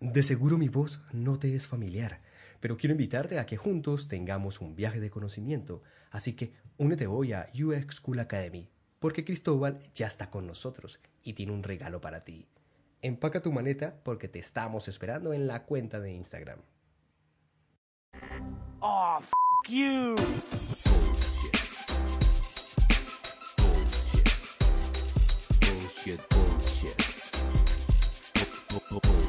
De seguro mi voz no te es familiar, pero quiero invitarte a que juntos tengamos un viaje de conocimiento, así que únete hoy a UX School Academy, porque Cristóbal ya está con nosotros y tiene un regalo para ti. Empaca tu maleta porque te estamos esperando en la cuenta de Instagram. Oh, f you. Bullshit, bullshit. Bu-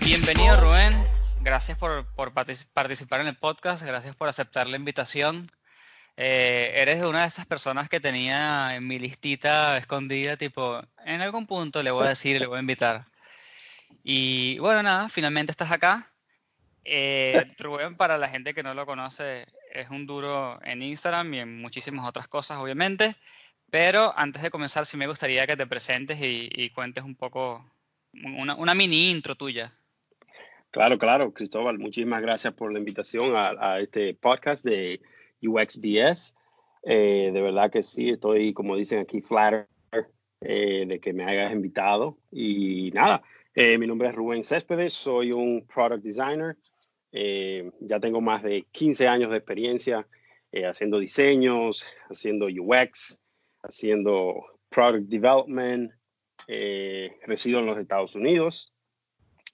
Bienvenido, Rubén. Gracias por, por partic- participar en el podcast. Gracias por aceptar la invitación. Eh, eres una de esas personas que tenía en mi listita escondida, tipo, en algún punto le voy a decir, le voy a invitar. Y bueno, nada, finalmente estás acá. Eh, Rubén, para la gente que no lo conoce, es un duro en Instagram y en muchísimas otras cosas, obviamente. Pero antes de comenzar, sí me gustaría que te presentes y, y cuentes un poco, una, una mini intro tuya. Claro, claro, Cristóbal, muchísimas gracias por la invitación a, este podcast de UXBS. Eh, de verdad que sí, estoy, como dicen aquí, flattered eh, de que me hayas invitado. Y nada, eh, mi nombre es Rubén Céspedes, soy un product designer. Eh, ya tengo más de 15 años de experiencia eh, haciendo diseños, haciendo UX, haciendo product development. Eh, resido en los Estados Unidos.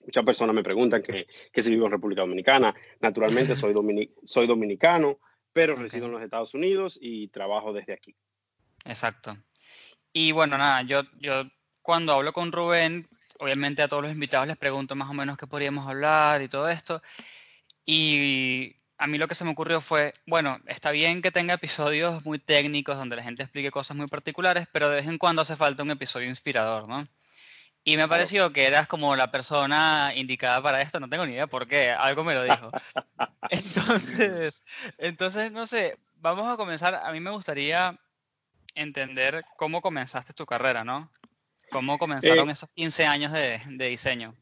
Muchas personas me preguntan que, que si vivo en República Dominicana. Naturalmente soy, domini- soy dominicano, pero resido en los Estados Unidos y trabajo desde aquí. Exacto. Y bueno, nada, yo, yo cuando hablo con Rubén, obviamente a todos los invitados les pregunto más o menos qué podríamos hablar y todo esto. Y a mí lo que se me ocurrió fue, bueno, está bien que tenga episodios muy técnicos donde la gente explique cosas muy particulares, pero de vez en cuando hace falta un episodio inspirador, ¿no? Y me pareció que eras como la persona indicada para esto, no tengo ni idea por qué, algo me lo dijo. Entonces, entonces, no sé, vamos a comenzar. A mí me gustaría entender cómo comenzaste tu carrera, ¿no? ¿Cómo comenzaron Eh, esos 15 años de, de diseño?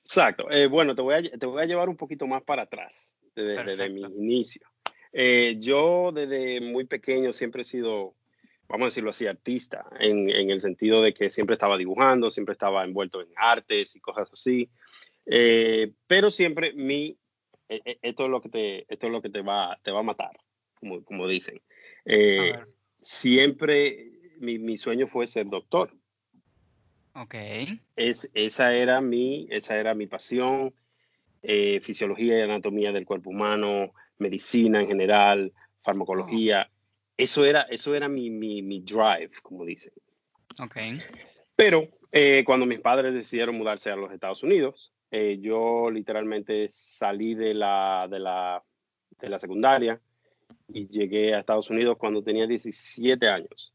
Exacto. Eh, bueno, te voy, a, te voy a llevar un poquito más para atrás, desde, desde mi inicio. Eh, yo desde muy pequeño siempre he sido, vamos a decirlo así, artista, en, en el sentido de que siempre estaba dibujando, siempre estaba envuelto en artes y cosas así. Eh, pero siempre mi, eh, eh, esto es lo que te, esto es lo que te va, te va a matar, como, como dicen. Siempre mi, mi sueño fue ser doctor. Ok, Es, esa, era mi, esa era mi pasión, eh, fisiología y anatomía del cuerpo humano, medicina en general, farmacología. Eso era, eso era mi, mi, mi drive, como dicen. ok, Pero eh, cuando mis padres decidieron mudarse a los Estados Unidos, eh, yo literalmente salí de la, de, la, de la secundaria y llegué a Estados Unidos cuando tenía 17 años.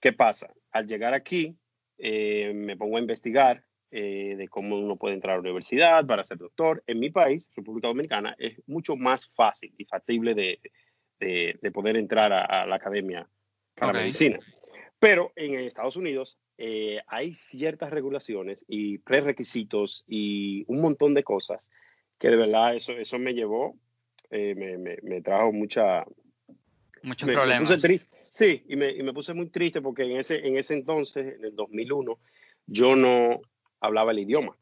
¿Qué pasa? Al llegar aquí, eh, me pongo a investigar eh, de cómo uno puede entrar a la universidad para ser doctor. En mi país, República Dominicana, es mucho más fácil y factible de, de, de poder entrar a, a la academia para Ok. medicina. Pero en Estados Unidos eh, hay ciertas regulaciones y prerequisitos y un montón de cosas que de verdad eso, eso me llevó, eh, me, me, me trajo mucha, muchos me, me problemas. puse triste. Sí, y me, y me puse muy triste porque en ese, en ese entonces, en el 2001, yo no hablaba el idioma.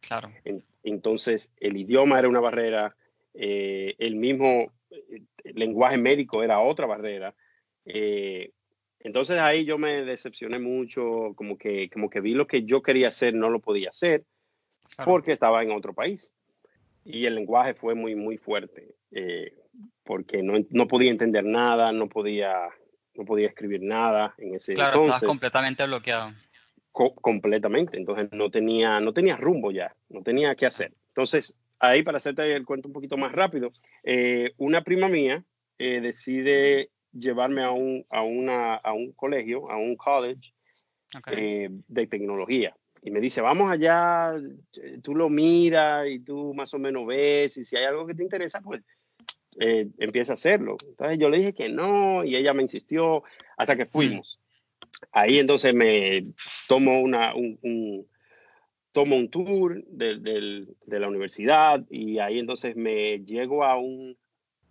Claro, En- entonces, el idioma era una barrera, eh, el mismo eh, lenguaje médico era otra barrera. eh, entonces ahí yo me decepcioné mucho, como que, como que vi lo que yo quería hacer, no lo podía hacer claro. porque estaba en otro país. Y el lenguaje fue muy, muy fuerte, eh, porque no, no podía entender nada, no podía, no podía escribir nada en ese Claro, entonces. completamente bloqueado. co- completamente. Entonces no tenía, no tenía rumbo ya, no tenía qué hacer. Entonces, ahí para hacerte el cuento un poquito más rápido, eh, una prima mía eh, decide llevarme a un, a, una, a un colegio, a un college eh, de tecnología. Y me dice, vamos allá, tú lo miras y tú más o menos ves y si hay algo que te interesa, pues eh, empieza a hacerlo. Entonces yo le dije que no y ella me insistió hasta que fuimos. Ahí entonces me tomo una, un, un- tomo un tour de, del- de la universidad y ahí entonces me llego a un,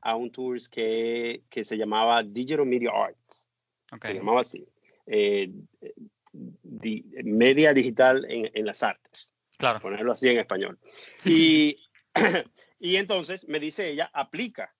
a un tour que, que se llamaba Digital Media Arts, Ok. se llamaba así, eh, di- media digital en, en las artes Claro. ponerlo así en español. Y, y entonces me dice ella, aplica.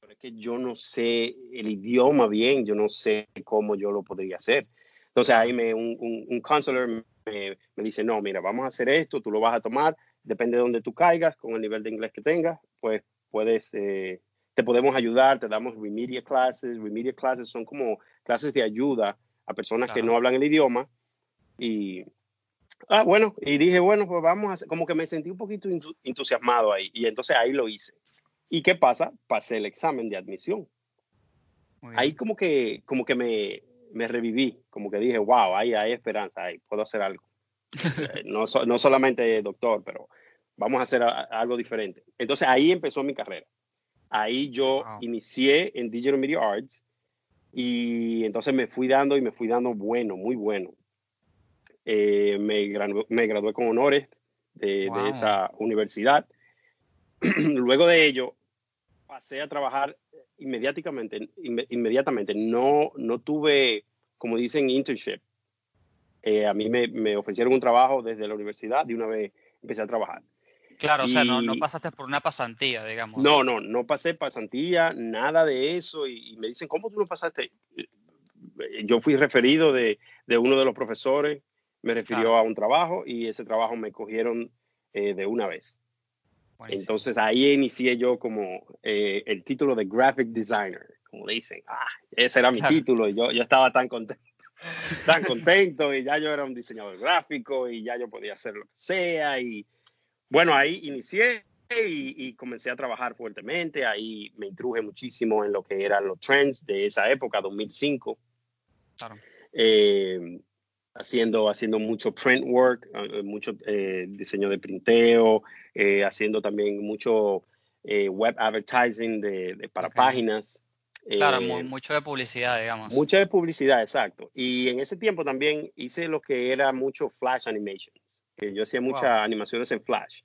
Pero es que yo no sé el idioma bien, yo no sé cómo yo lo podría hacer. Entonces ahí me, un, un, un counselor me, me dice, no, mira, vamos a hacer esto, tú lo vas a tomar, depende de donde tú caigas, con el nivel de inglés que tengas, pues puedes, eh, te podemos ayudar, te damos remedial classes. Remedial classes son como clases de ayuda a personas que Claro. no hablan el idioma. Y, Ah, bueno, y dije, bueno, pues vamos a hacer, como que me sentí un poquito entu- entusiasmado ahí, y entonces ahí lo hice. ¿Y qué pasa? Pasé el examen de admisión. Ahí como que, como que me, me reviví, como que dije, wow, ahí hay esperanza, ahí puedo hacer algo. Eh, no, so- no solamente doctor, pero vamos a hacer a- algo diferente. Entonces ahí empezó mi carrera. Ahí yo Wow. inicié en Digital Media Arts y entonces me fui dando y me fui dando bueno, muy bueno. Eh, me, gradué, me gradué con honores de, de Wow. esa universidad. Luego de ello, pasé a trabajar inmediatamente, inme- inmediatamente. No, no tuve, como dicen, internship. Eh, a mí me, me ofrecieron un trabajo desde la universidad y una vez empecé a trabajar. Claro, o sea, no, no y- pasaste por una pasantía, digamos. No, no, no pasé pasantía, nada de eso. Y, y me dicen, ¿cómo tú no pasaste? Eh, Yo fui referido de, de uno de los profesores, me refirió Claro. a un trabajo y ese trabajo me cogieron eh, de una vez. Buenísimo. Entonces ahí inicié yo como eh, el título de graphic designer, como le dicen. Ah, ese era mi Claro. título y yo, yo estaba tan contento, tan contento y ya yo era un diseñador gráfico y ya yo podía hacer lo que sea. Y bueno, ahí inicié y, y comencé a trabajar fuertemente. Ahí me intruje muchísimo en lo que eran los trends de esa época, 2005 Claro. eh, haciendo, haciendo mucho print work, eh, mucho eh, diseño de printeo, eh, haciendo también mucho eh, web advertising de, de- para páginas. Claro, eh, mu- mucho de publicidad, digamos. mucha de publicidad, exacto. Y en ese tiempo también hice lo que era mucho flash animations. yo hacía muchas Wow. animaciones en flash.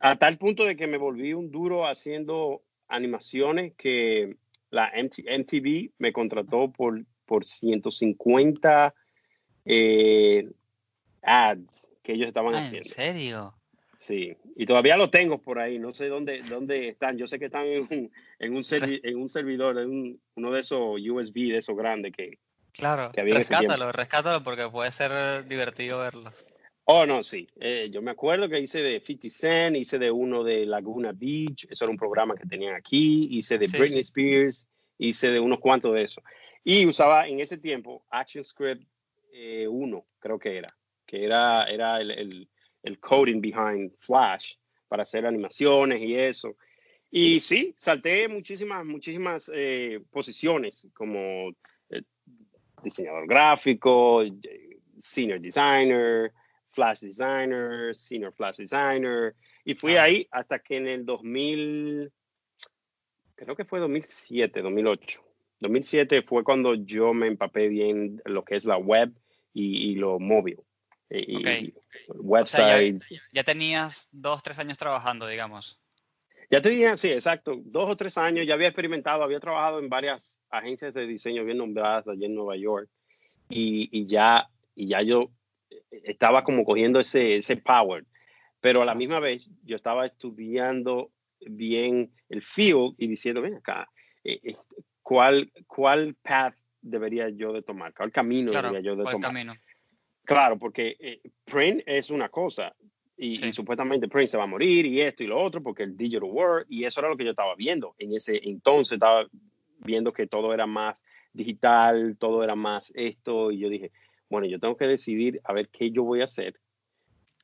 A tal punto de que me volví un duro haciendo animaciones que la MT MTV me contrató por, por 150 eh, ads que ellos estaban Ah, ¿En haciendo. serio? Sí, y todavía los tengo por ahí, no sé dónde, dónde están. Yo sé que están en un, en un, servi- en un servidor, en un- uno de esos USB, de esos grandes que... Claro. Que en. Rescátalo, rescátalo porque puede ser divertido verlos. Oh, no, sí. Eh, yo me acuerdo que hice de 50 Cent, hice de uno de Laguna Beach, eso era un programa que tenían aquí, hice de Sí, Britney sí. Spears, hice de unos cuantos de eso. Y usaba en ese tiempo ActionScript 1, creo que era, que era, era el, el, el coding behind Flash para hacer animaciones y eso. Y sí, salté muchísimas, muchísimas eh, posiciones como eh, diseñador gráfico, eh, senior designer, flash designer, senior flash designer. Y fui Ah. ahí hasta que en el 2000, creo que fue 2007, 2008. 2007 fue cuando yo me empapé bien en lo que es la web y, y lo móvil. Y, Ok. y O sea, websites. ya, ya tenías dos, tres años trabajando, digamos. Ya te dije, sí, exacto, dos o tres años, ya había experimentado, había trabajado en varias agencias de diseño bien nombradas allá en Nueva York y, y ya, y ya yo estaba como cogiendo ese, ese power, pero a la misma vez yo estaba estudiando bien el field y diciendo, ven acá, eh, eh, ¿cuál, ¿cuál path debería yo de tomar? ¿Cuál camino Claro, debería yo de ¿cuál tomar? camino? Claro, porque eh, print es una cosa y, Sí. y supuestamente print se va a morir y esto y lo otro porque el digital world y eso era lo que yo estaba viendo en ese entonces estaba viendo que todo era más digital, todo era más esto y yo dije, bueno, yo tengo que decidir a ver qué yo voy a hacer.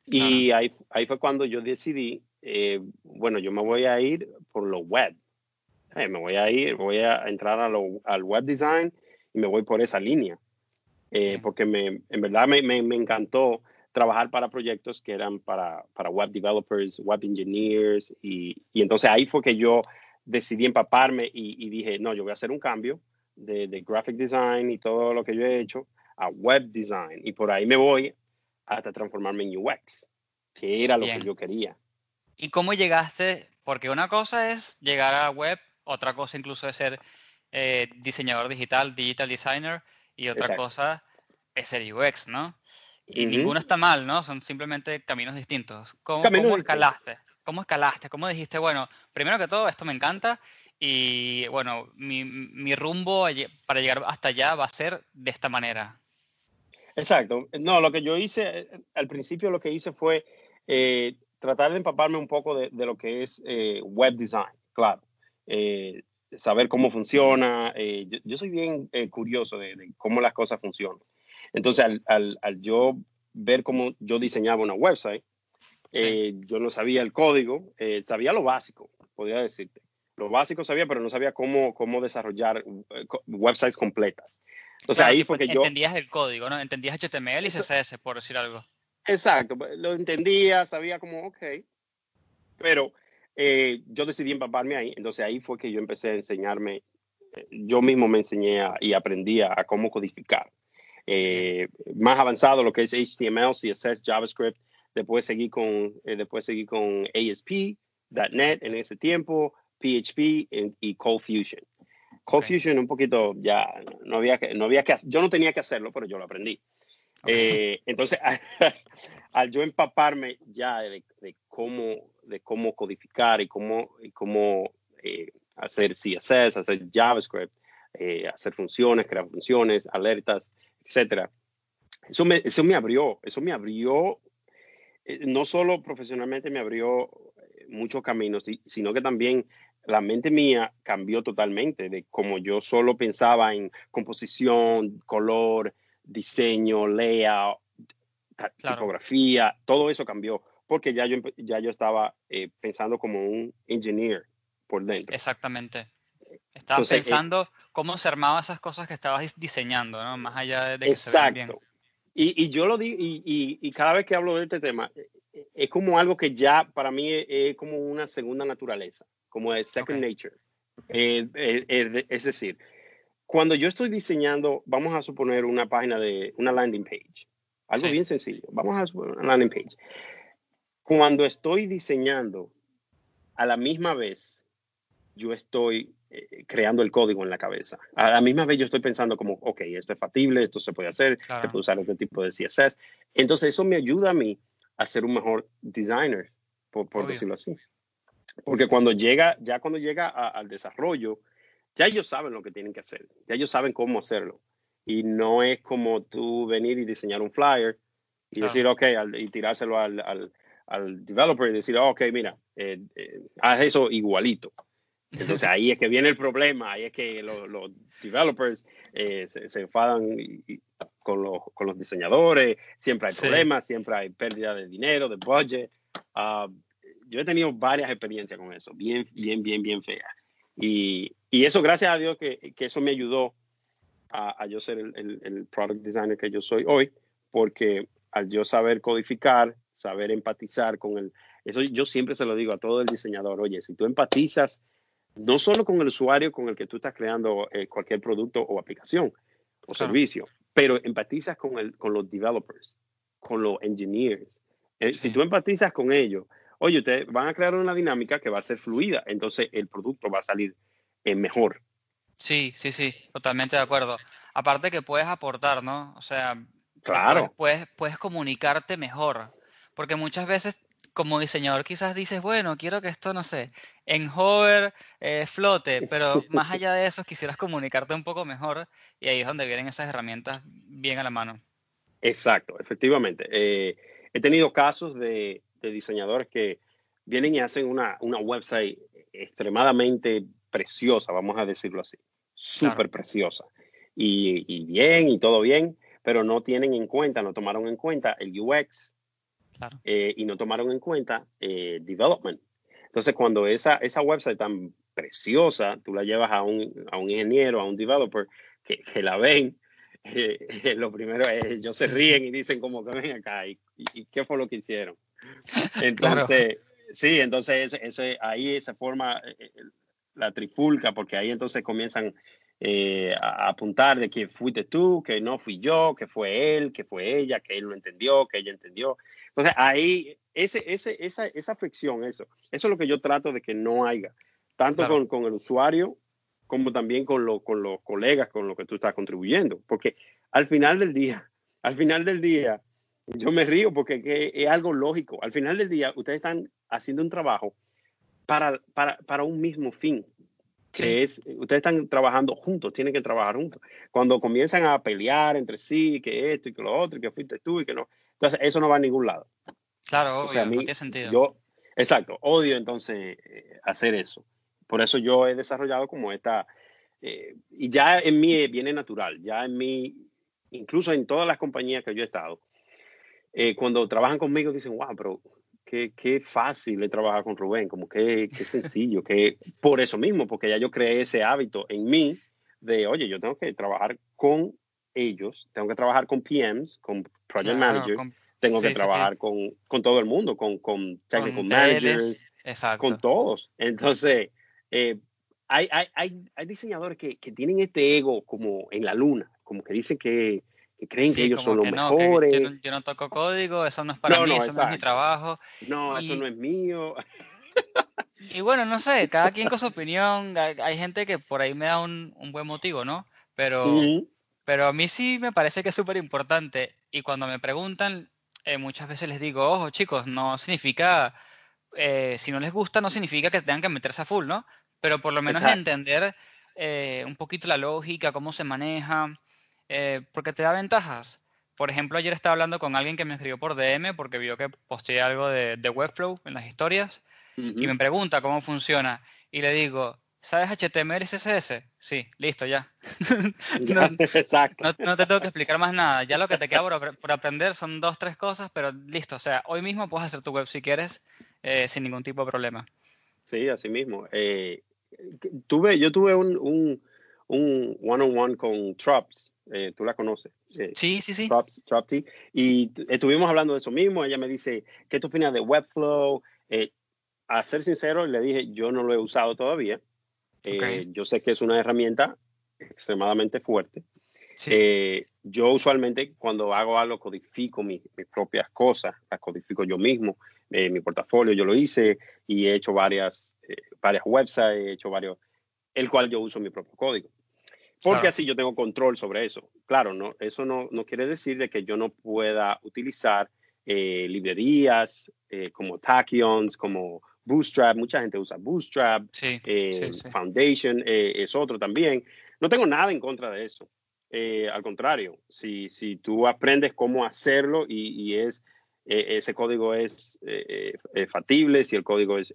Y ahí, ahí fue cuando yo decidí, eh, bueno, yo me voy a ir por lo web. Eh, me voy a ir, voy a entrar a lo- al web design y me voy por esa línea. Eh, porque me, en verdad me, me, me encantó trabajar para proyectos que eran para, para web developers, web engineers, y, y entonces ahí fue que yo decidí empaparme y, y dije, no, yo voy a hacer un cambio de, de graphic design y todo lo que yo he hecho a web design, y por ahí me voy hasta transformarme en UX, que era lo Bien. que yo quería. ¿Y cómo llegaste? Porque una cosa es llegar a web, otra cosa incluso es ser eh, diseñador digital, digital designer, y otra Exacto. cosa es ser UX, ¿no? Y Ujú. ninguno está mal, ¿no? Son simplemente caminos distintos. ¿Cómo, Caminos cómo distintos. escalaste? ¿Cómo escalaste? ¿Cómo dijiste, bueno, primero que todo, esto me encanta y, bueno, mi, mi rumbo para llegar hasta allá va a ser de esta manera? Exacto. No, lo que yo hice, al principio lo que hice fue eh, tratar de empaparme un poco de, de lo que es eh, web design, claro. Eh, saber cómo funciona. eh, yo, yo soy bien eh, curioso de, de cómo las cosas funcionan. Entonces, al, al- al yo ver cómo yo diseñaba una website, Sí. eh, yo no sabía el código, eh, sabía lo básico, podría decirte. Lo básico sabía, pero no sabía cómo, cómo desarrollar eh, websites completas. Entonces, Claro, ahí fue que yo... entendías el código, ¿no? Entendías HTML y CSS, por decir algo. Exacto, lo entendía, sabía como, ok, pero eh, yo decidí empaparme ahí, entonces ahí fue que yo empecé a enseñarme, eh, yo mismo me enseñé a- y aprendí a, a cómo codificar. Eh, más avanzado lo que es HTML, CSS, JavaScript, después seguí con, eh, después seguí con ASP, .NET en ese tiempo, PHP en- y Cold Fusion. Cold Ok. Fusion un poquito ya, no había que, no había que, yo no tenía que hacerlo, pero yo lo aprendí. Ok. Eh, entonces, al yo empaparme ya de, de cómo, de cómo codificar y cómo, y cómo eh, hacer CSS, hacer JavaScript, eh, hacer funciones, crear funciones, alertas, etcétera, eso me, eso me abrió, eso me abrió, eh, no solo profesionalmente me abrió muchos caminos, si- sino que también la mente mía cambió totalmente de como yo solo pensaba en composición, color, diseño, layout, Claro. tipografía, todo eso cambió porque ya yo, ya yo estaba eh, pensando como un engineer por dentro. Exactamente. Estabas Entonces, eh, pensando cómo se armaban esas cosas que estabas dis- diseñando, ¿no? Más allá de, de que se vean bien. Exacto. Y, y yo lo digo, y, y- y cada vez que hablo de este tema, eh, eh, es como algo que ya para mí es, es como una segunda naturaleza, como es second Ok. nature. Eh, eh, eh, de- es decir, cuando yo estoy diseñando, vamos a suponer una página de una landing page, algo Sí. bien sencillo, vamos a suponer una landing page. Cuando estoy diseñando, a la misma vez, yo estoy eh, creando el código en la cabeza. A la misma vez yo estoy pensando como, ok, esto es factible, esto se puede hacer, se Claro. puede usar este tipo de CSS. Entonces eso me ayuda a mí a ser un mejor designer, por, por decirlo así. Porque cuando llega, ya cuando llega a- al desarrollo, ya ellos saben lo que tienen que hacer, ya ellos saben cómo hacerlo. Y no es como tú venir y diseñar un flyer y Claro. decir, ok, al- y tirárselo al, al, al developer y decir, "Oh, ok, mira, eh, eh, haz eso igualito. Entonces ahí es que viene el problema, ahí es que lo- los developers eh, se, se enfadan y- y con, los, con los diseñadores, siempre hay Sí. problemas, siempre hay pérdida de dinero, de budget. Ah, yo he tenido varias experiencias con eso, bien, bien, bien, bien feas. Y, y eso, gracias a Dios, que, que eso me ayudó a, a yo ser el, el- el product designer que yo soy hoy, porque al yo saber codificar, saber empatizar con el... Eso yo siempre se lo digo a todo el diseñador, oye, si tú empatizas no solo con el usuario con el que tú estás creando eh, cualquier producto o aplicación o Claro. servicio, pero empatizas con, el, con los developers, con los engineers. Eh, Sí. Si tú empatizas con ellos, oye, ustedes van a crear una dinámica que va a ser fluida, entonces el producto va a salir eh, mejor. Sí, sí, sí, totalmente de acuerdo. Aparte que puedes aportar, ¿no? O sea, Claro. Puedes, puedes, puedes comunicarte mejor. Porque muchas veces, como diseñador, quizás dices, bueno, quiero que esto, no sé, en hover, eh, flote, pero más allá de eso, quisieras comunicarte un poco mejor y ahí es donde vienen esas herramientas bien a la mano. Exacto, efectivamente. Eh, he tenido casos de, de diseñadores que vienen y hacen una, una website extremadamente preciosa, vamos a decirlo así, súper Claro. preciosa. Y, y bien, y todo bien, pero no tienen en cuenta, no tomaron en cuenta el UX Claro. eh, y no tomaron en cuenta eh, development. Entonces, cuando esa, esa website tan preciosa, tú la llevas a un, a un ingeniero, a un developer, que, que la ven, eh, lo primero es, ellos se ríen y dicen como que ven acá, ¿y, y qué fue lo que hicieron? Entonces, sí, entonces ese, ese- ahí se forma eh, eh, la trifulca, porque ahí entonces comienzan eh, a, apuntar de que fuiste tú, que no fui yo, que fue él, que fue ella, que él lo entendió, que ella entendió. Entonces ahí, ese, ese, esa, esa fricción, eso, eso es lo que yo trato de que no haya, tanto Claro. con, con el usuario como también con, lo, con los colegas con los que tú estás contribuyendo. Porque al final del día, al final del día, yo me río porque que es algo lógico. Al final del día, ustedes están haciendo un trabajo para, para, para un mismo fin. Que es, ustedes están trabajando juntos, tienen que trabajar juntos. Cuando comienzan a pelear entre sí, que esto y que lo otro, y que fuiste tú y que no. Entonces, eso no va a ningún lado. Claro, O obvio, sea, a no mí, tiene sentido. yo, exacto, odio entonces eh, hacer eso. Por eso yo he desarrollado como esta, eh, y ya en mí viene natural, ya en mí, incluso en todas las compañías que yo he estado, eh, cuando trabajan conmigo dicen, wow, pero qué, qué fácil es trabajar con Rubén, como que qué sencillo, que por eso mismo, porque ya yo creé ese hábito en mí de, oye, yo tengo que trabajar con ellos, tengo que trabajar con PMs, con Project Claro, Managers, con- tengo sí, que sí, sí. trabajar Con, con todo el mundo, con, con technical con managers, exacto. con todos. Entonces, eh, hay, hay, hay, hay diseñadores que, que tienen este ego como en la luna, como que dicen que, que creen que Sí, ellos son como los que no, que mejores. yo, no, yo no toco código, eso no es para No, mí, eso no es mi exacto. trabajo. No, eso y- no es mío. Y bueno, no sé, cada quien con su opinión. Hay, gente que por ahí me da un, un buen motivo, ¿no? Pero, Ujú. pero a mí sí me parece que es súper importante. Y cuando me preguntan, eh, muchas veces les digo, ojo, chicos, no significa, eh, si no les gusta, no significa que tengan que meterse a full, ¿no? Pero por lo menos Exacto. entender eh, un poquito la lógica, cómo se maneja, eh, porque te da ventajas. Por ejemplo, ayer estaba hablando con alguien que me escribió por DM porque vio que posteé algo de, de Webflow en las historias y Ujú. me pregunta cómo funciona y le digo, ¿sabes HTML y CSS? Sí, listo, ya. No, Exacto. no, no te tengo que explicar más nada. Ya lo que te queda por, por aprender son dos, tres cosas, pero listo. O sea, hoy mismo puedes hacer tu web si quieres eh, sin ningún tipo de problema. Sí, así mismo. Eh, tuve, yo tuve un, un, un one-on-one con Trops, eh, tú la conoces. eh, Sí, sí, sí. Tropty, y estuvimos hablando de eso mismo. Ella me dice, ¿qué tú opinas de Webflow? Eh, a ser sincero, le dije, yo no lo he usado todavía. Eh, Yo sé que es una herramienta extremadamente fuerte. sí. Eh, yo usualmente cuando hago algo codifico mi- mis propias cosas, las codifico yo mismo, eh, mi portafolio yo lo hice y he hecho varias, eh, varias websites, he hecho varios, el cual yo uso mi propio código. Porque Claro. así yo tengo control sobre eso. Claro, no, eso no, no quiere decir de que yo no pueda utilizar eh, librerías eh, como Tachyons, como Bootstrap. Mucha gente usa Bootstrap. sí, Eh, sí, sí. Foundation es otro también. No tengo nada en contra de eso. Al contrario, si, si tú aprendes cómo hacerlo y, y es, eh, ese código es eh, eh, factible, si el código es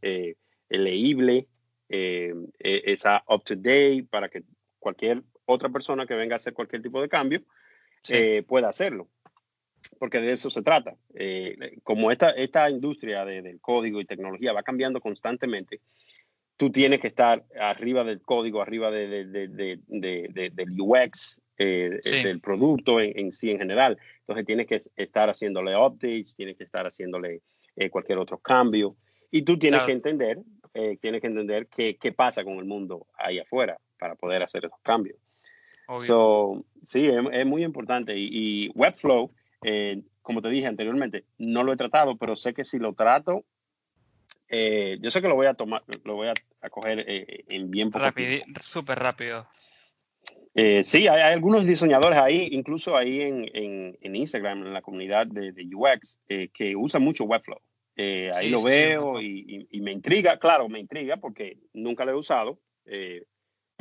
leíble, está up to date para que cualquier otra persona que venga a hacer cualquier tipo de cambio Sí. eh, pueda hacerlo. Porque de eso se trata. Eh, como esta, esta industria de- del código y tecnología va cambiando constantemente, tú tienes que estar arriba del código, arriba de, de- de- de- de- de- del UX, eh, Sí. del producto en, en sí en general. Entonces tienes que estar haciéndole updates, tienes que estar haciéndole eh, cualquier otro cambio. Y tú tienes Claro. que entender, eh, tienes que entender qué, qué pasa con el mundo ahí afuera para poder hacer esos cambios. Obvio. So, sí, es, es muy importante. Y, y Webflow, eh, como te dije anteriormente, no lo he tratado, pero sé que si lo trato, eh, yo sé que lo voy a tomar, lo voy a, a coger eh, en bien poco tiempo. súper rápido. Eh, sí, hay, hay algunos diseñadores ahí, incluso ahí en, en, en Instagram, en la comunidad de, de UX, eh, que usan mucho Webflow. Eh, ahí Sí, lo sí, sí, veo ujú. y, y- y me intriga, claro, me intriga porque nunca lo he usado,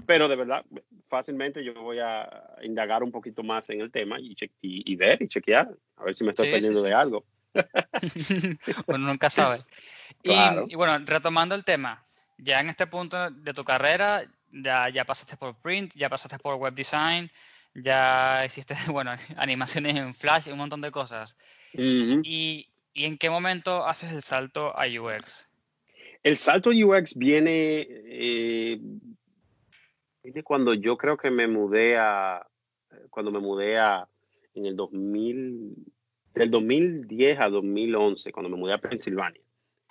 pero de verdad, fácilmente yo voy a indagar un poquito más en el tema y, che- y, y ver y chequear, a ver si me estoy Sí, sí, perdiendo sí. de algo. Uno nunca sabe. Y, Claro. y bueno, retomando el tema, ya en este punto de tu carrera, ya, ya pasaste por print, ya pasaste por web design, ya hiciste, bueno, animaciones en Flash, un montón de cosas. ¿Y, y en qué momento haces el salto a UX? El salto UX viene, eh, cuando yo creo que me mudé a, cuando me mudé a, en el 2000, del 2010 a 2011, cuando me mudé a Pensilvania.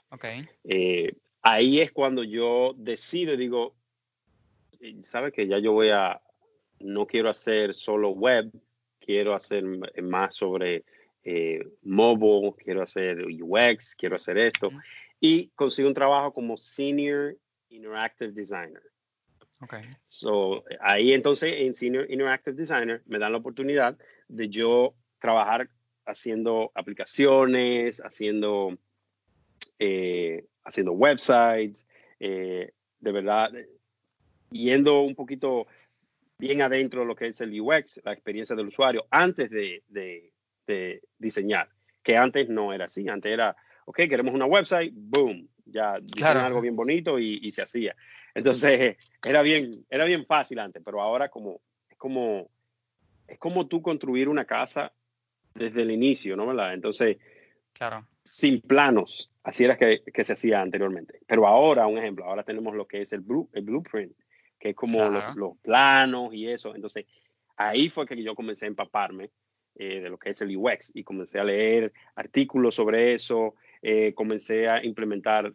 Ok, Eh, ahí es cuando yo decido, digo, ¿sabes que Ya yo voy a, no quiero hacer solo web, quiero hacer más sobre eh, mobile, quiero hacer UX, quiero hacer esto. Y consigo un trabajo como Senior Interactive Designer. Ok. So, ahí entonces en Senior Interactive Designer me dan la oportunidad de yo trabajar haciendo aplicaciones, haciendo, eh, haciendo websites, eh, de verdad, yendo un poquito bien adentro de lo que es el UX, la experiencia del usuario, antes de, de- de diseñar, que antes no era así, antes era, ok, queremos una website, boom, ya Claro. algo bien bonito y, y se hacía. Entonces, era bien, era bien fácil antes, pero ahora como, es como, es como tú construir una casa desde el inicio, ¿no? ¿Verdad? Entonces, Claro. sin planos, así era que, que se hacía anteriormente. Pero ahora, un ejemplo, ahora tenemos lo que es el, blue, el blueprint, que es como los- Claro. los, planos y eso. Entonces, ahí fue que yo comencé a empaparme eh, de lo que es el UX y comencé a leer artículos sobre eso, eh, comencé a implementar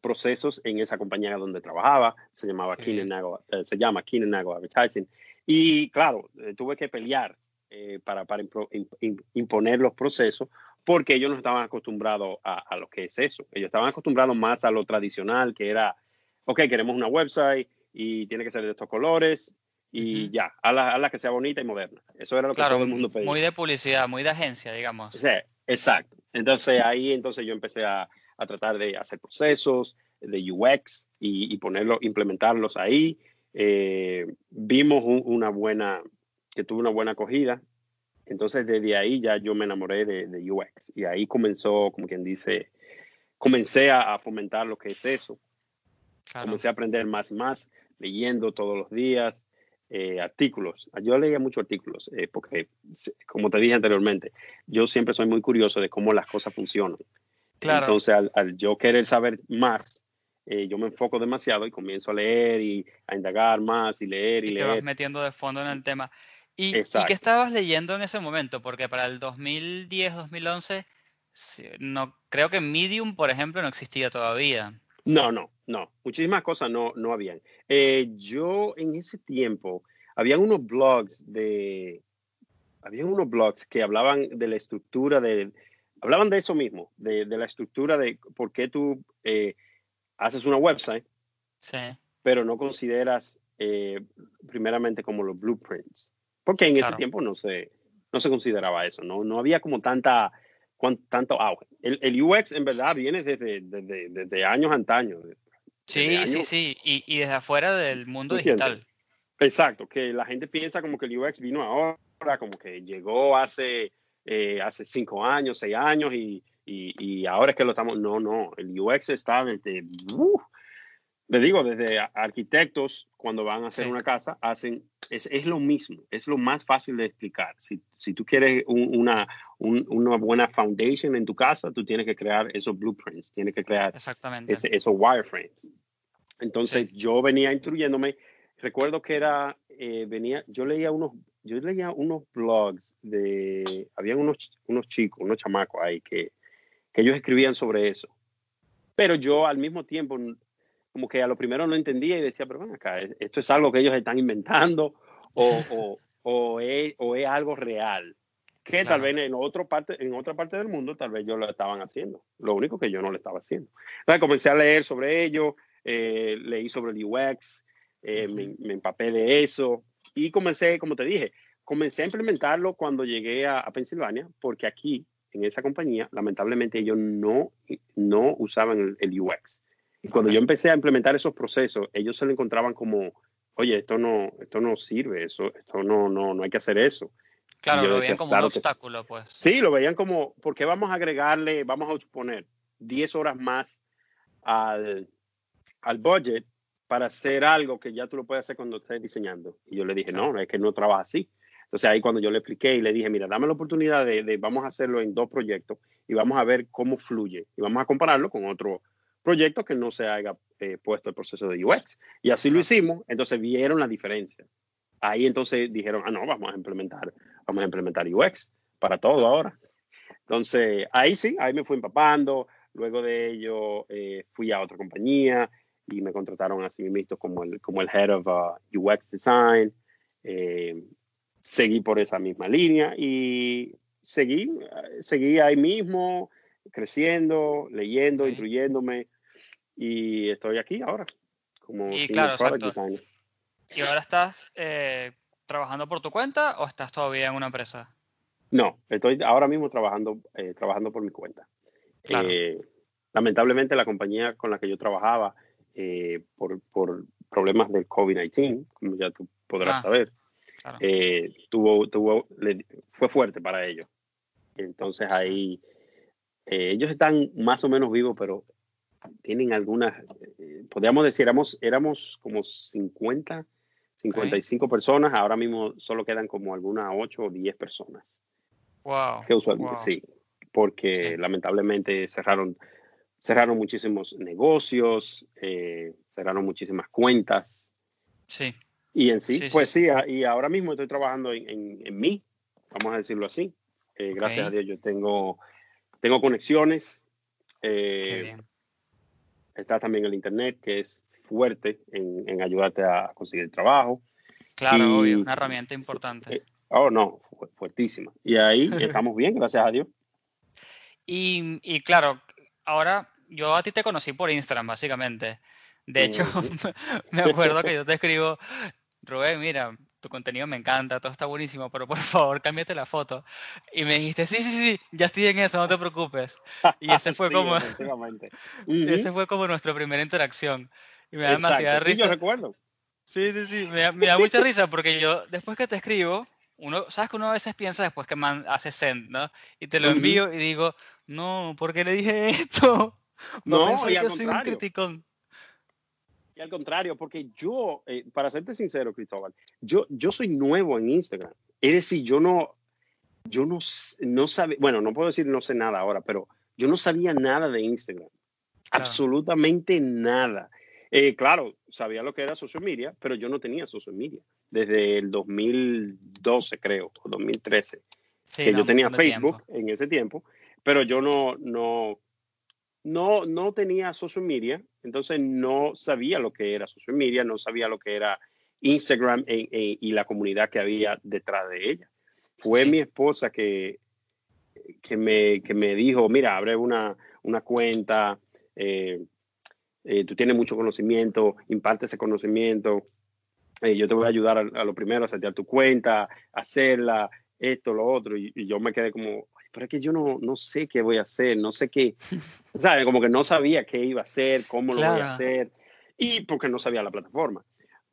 procesos en esa compañía donde trabajaba, se llamaba bien. Nago, eh, se llama Nago Advertising. Y claro, eh, tuve que pelear eh, para, para impro- im- im- imponer los procesos porque ellos no estaban acostumbrados a, a lo que es eso. Ellos estaban acostumbrados más a lo tradicional, que era, ok, queremos una website y tiene que ser de estos colores y Ujú. ya, hazla, hazla que sea bonita y moderna. Eso era lo que Claro, todo el mundo pedía. muy de publicidad, muy de agencia, digamos. Sí, exacto. Entonces ahí entonces yo empecé a, a tratar de hacer procesos de UX y, y ponerlos, implementarlos ahí. Eh, vimos un- una buena, que tuvo una buena acogida. Entonces desde ahí ya yo me enamoré de, de UX y ahí comenzó, como quien dice, comencé a, a fomentar lo que es eso. Claro. Comencé a aprender más y más, leyendo todos los días eh, artículos. Yo leía muchos artículos eh, porque, como te dije anteriormente, yo siempre soy muy curioso de cómo las cosas funcionan. Claro. Entonces, al, al yo querer saber más, eh, yo me enfoco demasiado y comienzo a leer y a indagar más y leer y, y te vas leer. metiendo de fondo en el tema. ¿Y, ¿Y qué estabas leyendo en ese momento? Porque para el 2010, 2011, sí, no, creo que Medium, por ejemplo, no existía todavía. No, no, no. Muchísimas cosas no, no habían. Eh, yo en ese tiempo, habían unos blogs de, habían unos blogs que hablaban de la estructura de, hablaban de eso mismo, de, de la estructura de por qué tú eh, haces una website, Sí, pero no consideras eh, primeramente como los blueprints. Porque en ese Claro. tiempo no se, no se consideraba eso, ¿no? No había como tanta, cuan- tanto auge. El, el UX en verdad viene desde, desde, desde años antaños. sí, Desde sí, años- sí. Y, y desde afuera del mundo digital. Exacto, que la gente piensa como que el UX vino ahora, como que llegó hace, eh, hace cinco años, seis años y, y, y ahora es que lo estamos. No, no, el UX está desde, uh, le digo, desde arquitectos cuando van a hacer Sí. una casa, hacen, es, es lo mismo, es lo más fácil de explicar. Si, si tú quieres un- una, un- una buena foundation en tu casa, tú tienes que crear esos blueprints, tienes que crear Exactamente. ese- esos wireframes. Entonces yo venía instruyéndome. Recuerdo que era, eh, venía, yo leía unos, yo leía unos blogs de, habían unos, unos chicos, unos chamacos ahí que, que ellos escribían sobre eso. Pero yo al mismo tiempo, como que a lo primero no entendía y decía, pero ven acá, ¿e-, esto es algo que ellos están inventando o, o, o, es, o es algo real. Que tal Claro. vez en, otro parte, en otra parte del mundo, tal vez yo lo estaban haciendo. Lo único que yo no lo estaba haciendo. Entonces comencé a leer sobre ello, eh, leí sobre el UX, eh, me, Ujú. me empapé de eso y comencé, como te dije, comencé a implementarlo cuando llegué a, a Pensilvania, porque aquí, en esa compañía, lamentablemente ellos no, no usaban el, el UX. Y cuando yo empecé a implementar esos procesos, ellos se lo encontraban como, oye, esto no, esto no sirve, eso, esto no, no, no hay que hacer eso. Claro, lo decía, veían como claro un que- obstáculo, pues. Sí, lo veían como, ¿por qué vamos a agregarle, vamos a suponer, 10 horas más al, al budget para hacer algo que ya tú lo puedes hacer cuando estés diseñando? Y yo le dije, no, es que no trabaja así. Entonces ahí cuando yo le expliqué y le dije, mira, dame la oportunidad de, de vamos a hacerlo en dos proyectos y vamos a ver cómo fluye y vamos a compararlo con otro proyecto que no se haya eh, puesto el proceso de UX. Y así lo hicimos, entonces vieron la diferencia. Ahí entonces dijeron, ah, no, vamos a implementar, vamos a implementar UX para todo ahora. Entonces, ahí sí, ahí me fui empapando. Luego de ello, eh, fui a otra compañía y me contrataron así mismo como el, como el Head of uh, UX Design. eh, seguí por esa misma línea y seguí, eh, seguí ahí mismo, creciendo, leyendo, Ok. instruyéndome y estoy aquí ahora como Y claro, product. ¿Y ahora estás eh, trabajando por tu cuenta o estás todavía en una empresa? No, estoy ahora mismo trabajando, eh, trabajando por mi cuenta. Claro. Eh, lamentablemente la compañía con la que yo trabajaba por, por problemas del COVID-19, como ya tú podrás Ah, saber, Claro. tuvo, tuvo, le- fue fuerte para ellos. Entonces ahí ellos están más o menos vivos, pero tienen algunas, eh, podríamos decir, éramos, éramos como 50, 55 personas, ahora mismo solo quedan como algunas 8 o 10 personas. Wow. Que usualmente wow. sí, porque Sí. lamentablemente cerraron, cerraron muchísimos negocios, eh, cerraron muchísimas cuentas. Sí, Y en sí, Sí, pues sí. sí, y ahora mismo estoy trabajando en, en, en mí, vamos a decirlo así. Eh, Gracias Ok. a Dios yo tengo, tengo conexiones. qué eh, bien. Está también el Internet, que es fuerte en, en ayudarte a conseguir trabajo. Claro, y- obvio, una herramienta importante. eh, Oh, no, fu- fuertísima. Y ahí estamos bien, gracias a Dios. Y, y claro, ahora yo a ti te conocí por Instagram, básicamente. De hecho, me acuerdo que yo te escribo, Rubén, mira, tu contenido me encanta, todo está buenísimo, pero por favor, cámbiate la foto. Y me dijiste, sí, sí, sí, ya estoy en eso, no te preocupes. Y ese fue Sí, como, efectivamente. ese Ujú. fue como nuestra primera interacción. Y me da demasiada Exacto, sí, yo risa. recuerdo. Sí, sí, sí, me da, me da mucha risa porque yo, después que te escribo, uno, sabes que uno a veces piensa después que man, hace send, ¿no? Y te lo envío y digo, no, ¿por qué le dije esto? No, pensar y al que soy un criticón. Y al contrario, porque yo, eh, para serte sincero, Cristóbal, yo, yo soy nuevo en Instagram. Es decir, yo no, yo no, no sabía, bueno, no puedo decir no sé nada ahora, pero yo no sabía nada de Instagram. Claro. Absolutamente nada. Eh, claro, sabía lo que era social media, pero yo no tenía social media desde el 2012, creo, o 2013 Sí, que no, yo tenía tiempo. Facebook en ese tiempo, pero yo no, no, no, no tenía social media, entonces no sabía lo que era social media, no sabía lo que era Instagram e- e- y la comunidad que había detrás de ella. Fue Sí. mi esposa que, que, me, que me dijo, mira, abre una, una cuenta, eh, eh, tú tienes mucho conocimiento, imparte ese conocimiento, eh, yo te voy a ayudar a, a lo primero a setear tu cuenta, hacerla, esto, lo otro, y, y yo me quedé como, "Ay, pero es que yo no, no sé qué voy a hacer, no sé qué, ¿sabes? Como que no sabía qué iba a hacer, cómo lo voy Claro. a hacer, y porque no sabía la plataforma.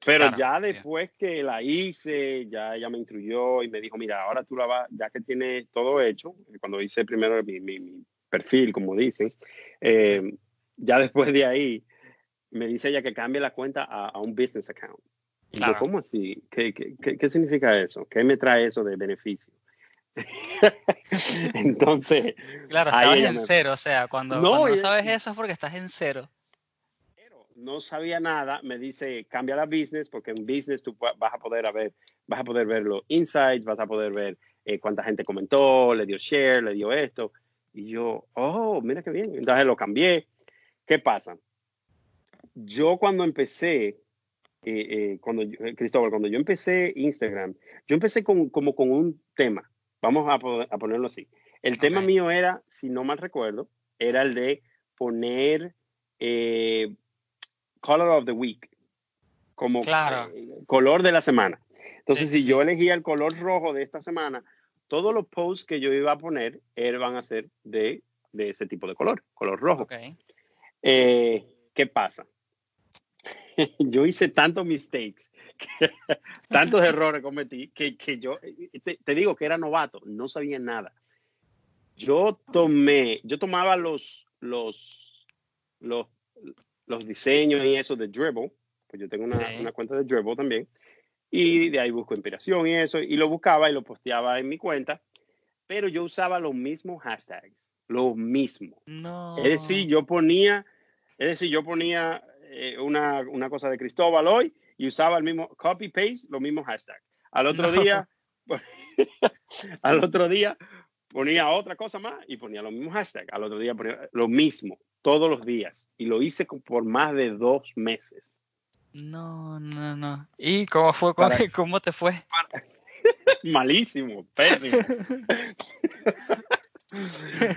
Pero Claro, ya después que la hice, ya ella me instruyó y me dijo, mira, ahora tú la vas, ya que tienes todo hecho, cuando hice primero mi, mi- mi perfil, como dicen, eh, ya después de ahí, me dice ella que cambie la cuenta a, a un business account. Y yo, Claro. ¿cómo así? ¿Qué, qué, qué- qué significa eso? ¿Qué me trae eso de beneficio? Entonces, Claro, estabas en me- cero, o sea, cuando No, cuando sabes eso es porque estás en cero. no sabía nada, me dice, cambia la business, porque en business tú va- vas a poder a ver, vas a poder ver los insights, vas a poder ver eh, cuánta gente comentó, le dio share, le dio esto. Y yo, oh, mira qué bien. Entonces lo cambié. ¿Qué pasa? Yo cuando empecé, eh, eh, cuando yo- eh, Cristóbal, cuando yo empecé Instagram, yo empecé con, como con un tema. Vamos a, po- a ponerlo así. El tema mío era, si no mal recuerdo, era el de poner eh, color of the week, como Claro. eh, color de la semana. Entonces, Sí, sí, si yo elegía el color rojo de esta semana, todos los posts que yo iba a poner er, van a ser de, de ese tipo de color, color rojo. Eh, ¿Qué pasa? yo hice tantos mistakes, que- tantos errores cometí, que, que yo, eh, te, te digo que era novato, no sabía nada. Yo tomé, yo tomaba los, los, los, los diseños y eso de Dribble, pues yo tengo una, Sí. una cuenta de Dribble también, y de ahí busco inspiración y eso, y lo buscaba y lo posteaba en mi cuenta, pero yo usaba los mismos hashtags, los mismos. No. Es decir, yo ponía, es decir, yo ponía eh, una, una cosa de Cristóbal hoy y usaba el mismo copy paste, los mismos hashtags. Al otro No. día, al otro día ponía otra cosa más y ponía los mismos hashtags. Al otro día ponía lo mismo, todos los días. Y lo hice por más de dos meses. No, no, no. ¿Y cómo fue? ¿Cómo, Para- cómo te fue? Malísimo, pésimo.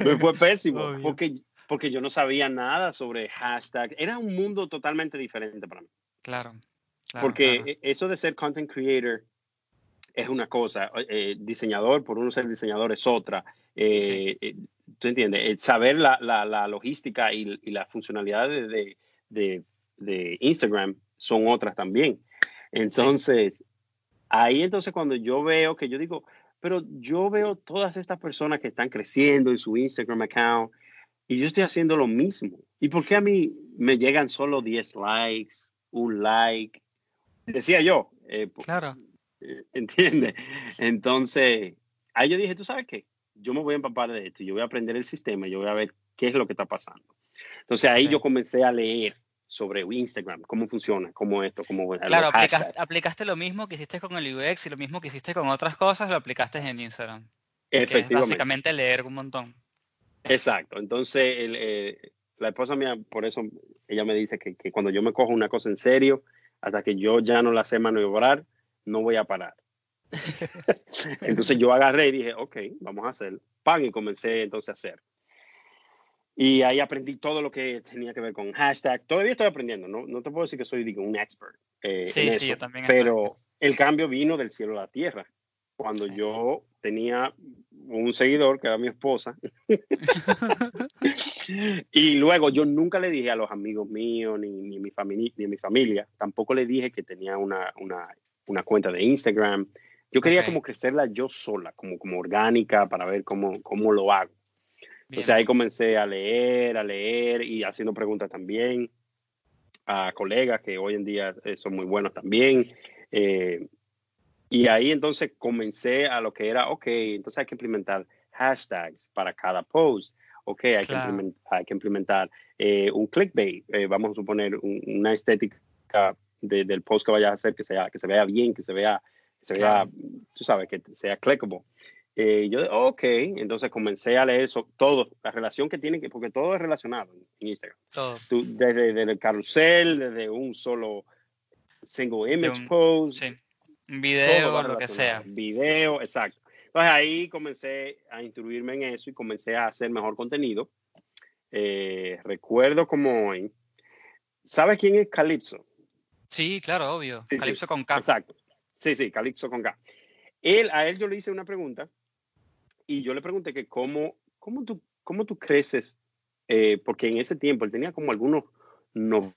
Me fue pésimo Obvio. porque, porque yo no sabía nada sobre hashtag. Era un mundo totalmente diferente para mí. Claro. claro, Porque claro. e- eso de ser content creator es una cosa, eh, diseñador, por uno ser diseñador es otra. Eh, eh, ¿Tú entiendes? Saber la, la- la logística y, y las funcionalidades de, de- de Instagram son otras también. Entonces, ahí entonces cuando yo veo que yo digo, pero yo veo todas estas personas que están creciendo en su Instagram account y yo estoy haciendo lo mismo. ¿Y por qué a mí me llegan solo 10 likes, un like? Decía yo, eh, Claro. eh, ¿entiendes? Entonces, ahí yo dije, ¿tú sabes qué? Yo me voy a empapar de esto, yo voy a aprender el sistema, yo voy a ver qué es lo que está pasando. Entonces ahí Sí. yo comencé a leer sobre Instagram, cómo funciona, cómo esto, cómo Claro, aplicaste, aplicaste lo mismo que hiciste con el UX y lo mismo que hiciste con otras cosas, lo aplicaste en Instagram. Que es Efectivamente. básicamente leer un montón. Exacto. Entonces, el, eh, la esposa mía, por eso ella me dice que, que cuando yo me cojo una cosa en serio, hasta que yo ya no la sé maniobrar, no voy a parar. entonces yo agarré y dije, ok, vamos a hacerlo. Pan, y comencé entonces a hacer. Y ahí aprendí todo lo que tenía que ver con hashtag. Todavía estoy aprendiendo, no, no te puedo decir que soy digo, un expert. eh, Sí, en sí, eso, yo también estoy- Pero el cambio vino del cielo a la tierra. Cuando Sí. yo tenía un seguidor que era mi esposa, y luego yo nunca le dije a los amigos míos, ni, ni, mi, famili- ni a mi familia, tampoco le dije que tenía una, una, una cuenta de Instagram. Yo quería como crecerla yo sola, como, como orgánica, para ver cómo, cómo lo hago. Bien. Entonces ahí comencé a leer, a leer y haciendo preguntas también a colegas que hoy en día eh, son muy buenos también. Eh, y ahí entonces comencé a lo que era, ok, entonces hay que implementar hashtags para cada post. Ok, hay, que, Claro. implementar, hay que implementar eh, un clickbait. eh, vamos a suponer un- una estética de- del post que vayas a hacer que, sea, que se vea bien, que se vea, que se Claro. vea, tú sabes, que sea clickable. Eh, yo, ok, entonces comencé a leer eso, todo, la relación que tiene, que, porque todo es relacionado en Instagram. Todo. Tú, desde, desde el carrusel, desde un solo single image un- post, Sí. Todo video, va lo que sea. Video, exacto. Entonces ahí comencé a instruirme en eso y comencé a hacer mejor contenido. Eh, recuerdo como hoy. ¿Sabes quién es Calypso? Sí, claro, obvio. Sí, sí. Calypso con K. Exacto. Sí, sí, Calypso con K. Él, a él yo le hice una pregunta y yo le pregunté que cómo, cómo, tú, cómo tú creces, eh, porque en ese tiempo él tenía como algunos 90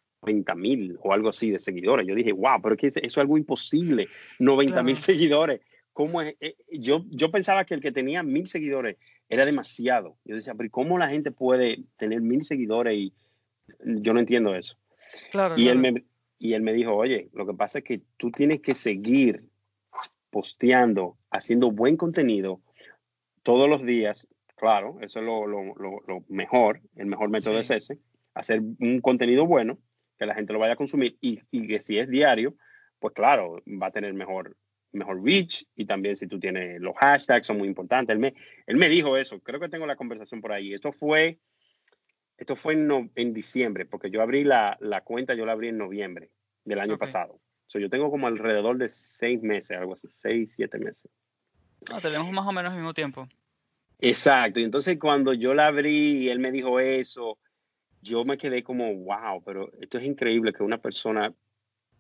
mil o algo así de seguidores. Yo dije, wow, pero es que eso es algo imposible, 90 mil Claro. seguidores. ¿Cómo es? Eh, yo, yo pensaba que el que tenía mil seguidores era demasiado. Yo decía, pero ¿y ¿cómo la gente puede tener mil seguidores? Y yo no entiendo eso. Claro, Y él, me, y él me dijo, oye, lo que pasa es que tú tienes que seguir posteando, haciendo buen contenido todos los días. Claro, eso es lo, lo- lo- lo mejor, el mejor método Sí. es ese, hacer un contenido bueno, que la gente lo vaya a consumir y, y que si es diario, pues claro, va a tener mejor, mejor reach y también si tú tienes los hashtags son muy importantes. Él me, él me dijo eso, creo que tengo la conversación por ahí. Esto fue, esto fue en, no- en diciembre, porque yo abrí la, la cuenta, yo la abrí en noviembre del año Ok. pasado. So, yo tengo como alrededor de seis meses, algo así, seis, siete meses. No, tenemos más o menos el mismo tiempo. Exacto. Y entonces cuando yo la abrí y él me dijo eso, yo me quedé como, wow, pero esto es increíble que una persona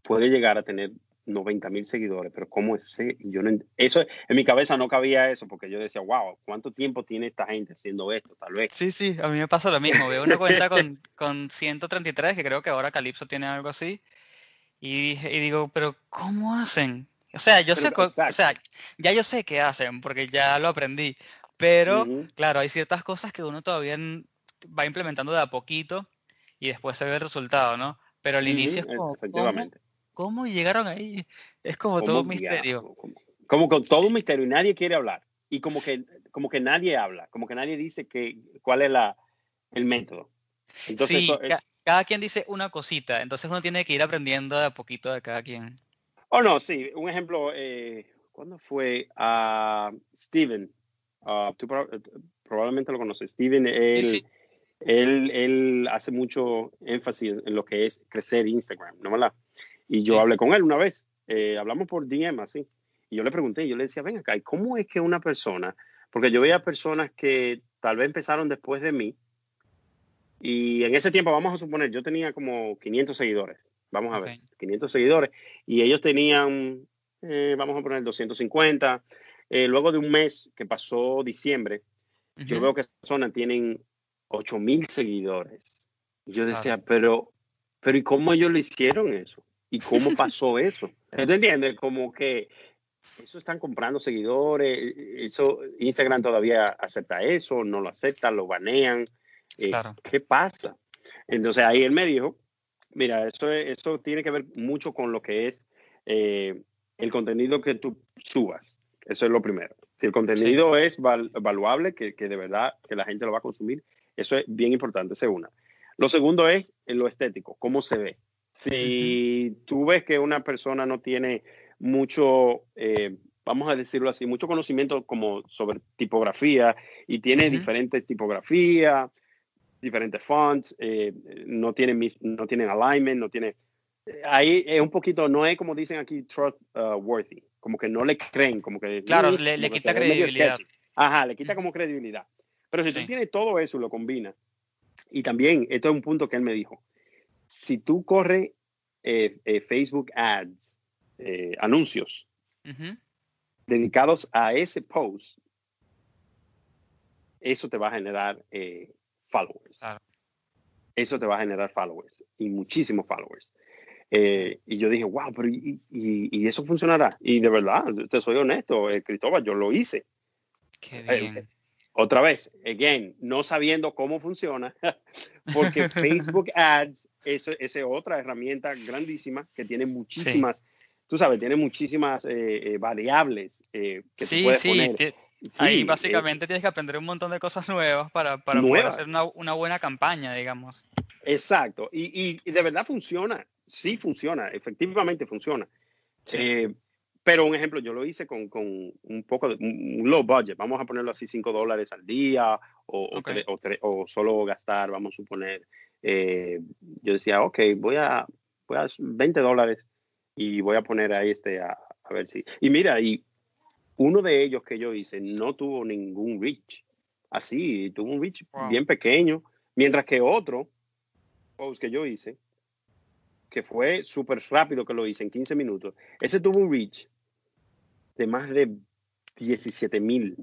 puede llegar a tener 90 mil seguidores, pero ¿cómo es? Yo no, eso en mi cabeza no cabía eso porque yo decía, wow, ¿cuánto tiempo tiene esta gente haciendo esto? Tal vez. Sí, sí, a mí me pasa lo mismo. Veo una cuenta con, con 133, que creo que ahora Calypso tiene algo así, y, y digo, pero ¿cómo hacen? O sea, yo Pero, sé, o sea, ya yo sé qué hacen, porque ya lo aprendí, pero Ujú. claro, hay ciertas cosas que uno todavía va implementando de a poquito y después se ve el resultado, ¿no? Pero al inicio es como, ¿cómo, efectivamente. cómo llegaron ahí? Es como todo un ¿Cómo misterio. diablo? Como, como con todo un misterio y nadie quiere hablar. Y como que, como que nadie habla, como que nadie dice que, cuál es la, el método. Entonces, Sí, es- ca- cada quien dice una cosita, entonces uno tiene que ir aprendiendo de a poquito de cada quien. Oh, no, sí. Un ejemplo, eh, ¿cuándo fue? a Steven. ah, tú proba- probablemente lo conoces. Steven, él, sí. Él, él hace mucho énfasis en lo que es crecer Instagram, ¿no verdad? Y yo Sí. hablé con él una vez, eh, hablamos por DM así, y yo le pregunté, yo le decía, ven acá, ¿y cómo es que una persona, porque yo veía personas que tal vez empezaron después de mí, y en ese tiempo, vamos a suponer, yo tenía como 500 seguidores, vamos a ver, Ok. 500 seguidores, y ellos tenían, eh, vamos a poner 250, eh, luego de un mes que pasó diciembre, yo Ujú. veo que esa zona tienen 8000 seguidores. Y yo decía, pero, pero ¿y cómo ellos le hicieron eso? ¿Y cómo pasó eso? ¿Te entiendes? Como que eso están comprando seguidores, eso Instagram todavía acepta eso, no lo acepta, lo banean. Eh, Claro. ¿Qué pasa? Entonces ahí él me dijo, mira, eso, es- eso tiene que ver mucho con lo que es eh, el contenido que tú subas. Eso es lo primero. Si el contenido es val- valuable, que, que de verdad que la gente lo va a consumir, eso es bien importante, es una. Lo segundo es en lo estético, cómo se ve. Si tú ves que una persona no tiene mucho, eh, vamos a decirlo así, mucho conocimiento como sobre tipografía y tiene Ujú. diferentes tipografías, diferentes fonts, eh, no tienen mis- no tienen alignment, no tiene ahí es un poquito, no es como dicen aquí, trustworthy, como que no le creen, como que... Claro, mm, le- le quita se credibilidad. Ajá, le quita como credibilidad. Pero si Sí. tú tienes todo eso y lo combinas, y también, esto es un punto que él me dijo, si tú corres eh, eh, Facebook Ads, eh, anuncios dedicados a ese post, eso te va a generar followers. Claro. Eso te va a generar followers y muchísimos followers. Eh, y yo dije, wow, pero y, y- y eso funcionará. Y de verdad, te soy honesto, eh, Cristóbal, yo lo hice. Qué Eh, bien. Otra vez, again, no sabiendo cómo funciona, porque Facebook Ads esa es otra herramienta grandísima que tiene muchísimas, tú sabes, tiene muchísimas eh, eh, variables eh, que tú Sí, puedes sí, poner. Sí, ahí eh, básicamente tienes que aprender un montón de cosas nuevas para, para poder Nuevas. hacer una, una buena campaña, digamos. Exacto, y, y- y de verdad funciona, sí funciona, efectivamente funciona. Sí. Pero un ejemplo, yo lo hice con, con un poco de un low budget, vamos a ponerlo así, 5 dólares al día o, o Ok. tre- o tre- o solo gastar, vamos a suponer, eh, yo decía, ok, voy a, voy a 20 dólares y voy a poner ahí este a, a ver si. Y mira, y uno de ellos que yo hice no tuvo ningún reach, así, tuvo un reach Wow. bien pequeño, mientras que otro post que yo hice, que fue súper rápido que lo hice en 15 minutos, ese tuvo un reach de más de 17 mil,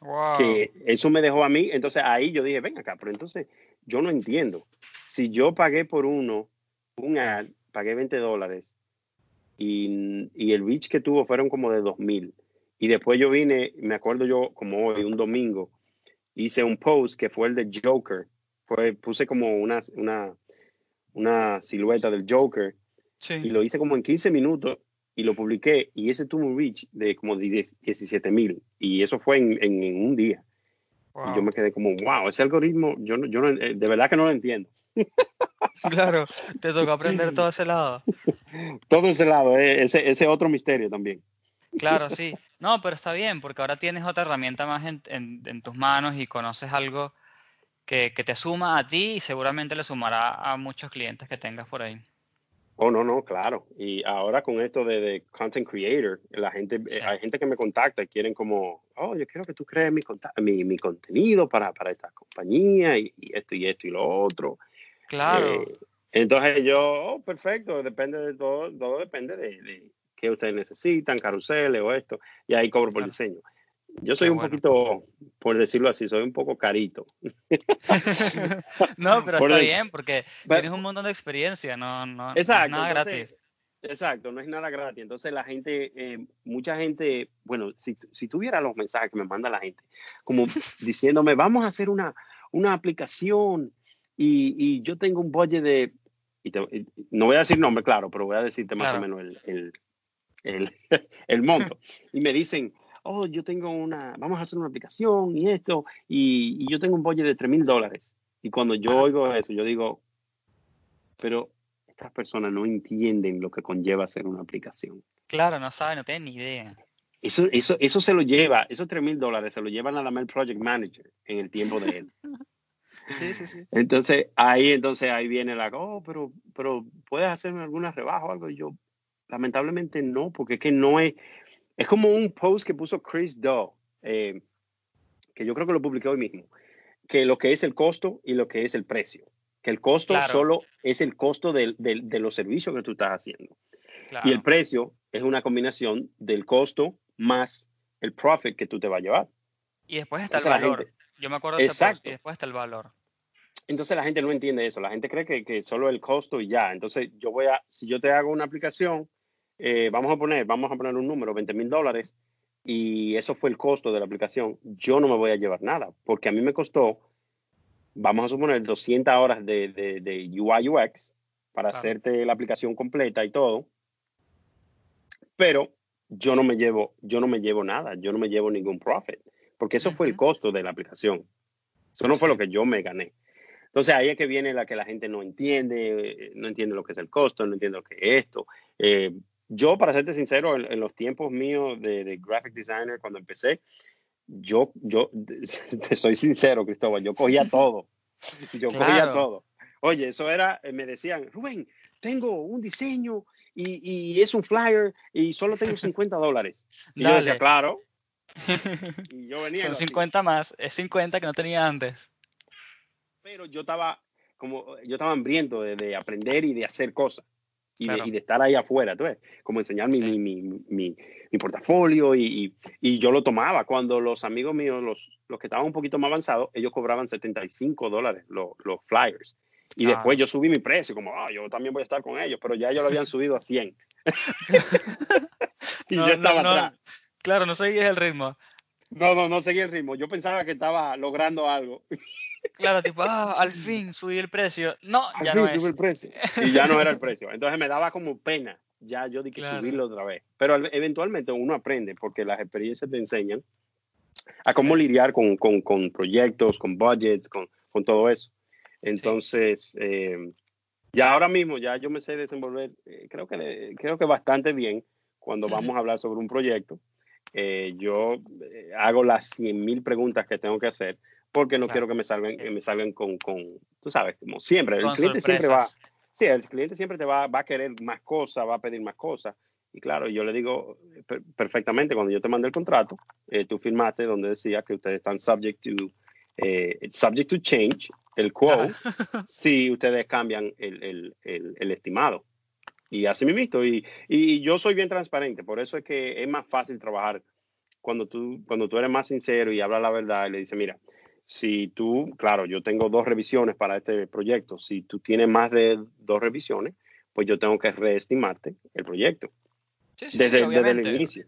Wow. que eso me dejó a mí, entonces ahí yo dije, ven acá, pero entonces yo no entiendo, si yo pagué por uno, un ad, pagué 20 dólares y, y el reach que tuvo fueron como de 2 mil, y después yo vine, me acuerdo yo como hoy, un domingo, hice un post que fue el de Joker, fue, puse como una, una, una silueta del Joker Sí. y lo hice como en 15 minutos y lo publiqué y ese tuvo un reach de como 10 17 mil y eso fue en, en- en un día wow. y yo me quedé como wow ese algoritmo yo no, yo no, eh, de verdad que no lo entiendo Claro, te tocó aprender todo ese lado. todo ese lado eh, ese ese otro misterio también Claro, sí. No, pero está bien, porque ahora tienes otra herramienta más en, en- en tus manos y conoces algo que, que te suma a ti y seguramente le sumará a muchos clientes que tengas por ahí. oh no no claro y ahora con esto de, de content creator la gente eh, hay gente que me contacta y quieren como oh yo quiero que tú crees mi, mi, mi contenido para, para esta compañía y, y esto y esto y lo otro Claro, Eh, entonces yo, oh, perfecto, depende de todo, todo depende de, de qué ustedes necesitan, caruseles o esto, y ahí cobro por Claro. diseño. Yo soy un bueno. poquito, por decirlo así, soy un poco carito. no, pero Por está el- bien, porque Pero- tienes un montón de experiencia, no, no, no es Exacto. nada entonces, gratis. Exacto, no es nada gratis. Entonces la gente, eh, mucha gente, bueno, si, si tuviera los mensajes que me manda la gente, como diciéndome, vamos a hacer una, una aplicación y, y yo tengo un budget de, y te- y- no voy a decir nombre, claro, pero voy a decirte más Claro. o menos el, el, el, el monto. Y me dicen, oh, yo tengo una, vamos a hacer una aplicación y esto, y, y yo tengo un budget de 3 mil dólares. Y cuando yo Ah. oigo eso, yo digo, pero estas personas no entienden lo que conlleva hacer una aplicación. Claro, no saben, no tienen ni idea. Eso, eso, eso se lo lleva, esos 3 mil dólares se lo lleva nada más el project manager en el tiempo de él. Sí, sí, sí. Entonces, ahí, entonces, ahí viene la, oh, pero, pero puedes hacerme alguna rebaja o algo. Y yo, lamentablemente no, porque es que no es, es como un post que puso Chris Doe, eh, que yo creo que lo publiqué hoy mismo, que lo que es el costo y lo que es el precio. Que el costo Claro. solo es el costo del- del- de los servicios que tú estás haciendo. Claro. Y el precio es una combinación del costo más el profit que tú te vas a llevar. Y después está el Entonces, valor. Yo me acuerdo de ese post, Exacto. y después está el valor. Entonces la gente no entiende eso. La gente cree que, que solo el costo y ya. Entonces yo voy a, si yo te hago una aplicación, eh, vamos a poner, vamos a poner un número, 20 mil dólares, y eso fue el costo de la aplicación, yo no me voy a llevar nada, porque a mí me costó, vamos a suponer, 200 horas de, de, de UI UX para Claro. hacerte la aplicación completa y todo, pero yo no me llevo, yo no me llevo nada, yo no me llevo ningún profit, porque eso fue el costo de la aplicación. Eso no fue lo que yo me gané. Entonces ahí es que viene la que la gente no entiende, eh, no entiende lo que es el costo, no entiende lo que es esto. Eh, yo, para serte sincero, en, en los tiempos míos de, de graphic designer, cuando empecé, yo, yo, te soy sincero, Cristóbal, yo cogía todo. Yo cogía Claro. todo. Oye, eso era, eh, me decían, Rubén, tengo un diseño y, y es un flyer y solo tengo 50 dólares. Y yo decía, Dale. claro. Y yo venía. Son lo hacía. 50 más. Es 50 que no tenía antes. pero yo estaba como yo estaba hambriento de, de aprender y de hacer cosas y, Claro. de, y de estar ahí afuera, ¿tú ves? Como enseñar mi, Sí. mi, mi, mi- portafolio y, y- y yo lo tomaba cuando los amigos míos, los, los que estaban un poquito más avanzados, ellos cobraban 75 dólares los, los flyers. Y Claro. después yo subí mi precio, como, ah, yo también voy a estar con ellos, pero ya ellos lo habían subido a 100. y No, yo estaba no, no. atrás. Claro, no seguías el ritmo. No, no, no seguí el ritmo. Yo pensaba que estaba logrando algo. Claro, tipo, ah, al fin subí el precio. No, Al ya fin no es. el precio. Y ya no era el precio. Entonces me daba como pena ya yo de que Claro. subirlo otra vez. Pero al- eventualmente uno aprende porque las experiencias te enseñan a cómo lidiar con, con, con proyectos, con budgets, con, con todo eso. Entonces, eh, ya ahora mismo ya yo me sé desenvolver, eh, creo, que, creo que bastante bien cuando vamos a hablar sobre un proyecto. Eh, yo eh, hago las 100 mil preguntas que tengo que hacer porque no Claro. quiero que me salgan, que me salgan con, con, tú sabes, como siempre. El Con cliente siempre va, sorpresas. sí, el cliente siempre te va, va a querer más cosas, va a pedir más cosas. Y claro, yo le digo eh, per- perfectamente, cuando yo te mandé el contrato, eh, tú firmaste donde decía que ustedes están subject to, eh, subject to change, el quote, si ustedes cambian el, el, el, el estimado. Y así me visto. Y, y yo soy bien transparente, por eso es que es más fácil trabajar cuando tú, cuando tú eres más sincero y hablas la verdad y le dices, mira, si tú, claro, yo tengo dos revisiones para este proyecto, si tú tienes más de dos revisiones, pues yo tengo que reestimarte el proyecto Sí, sí, sí, desde, el inicio.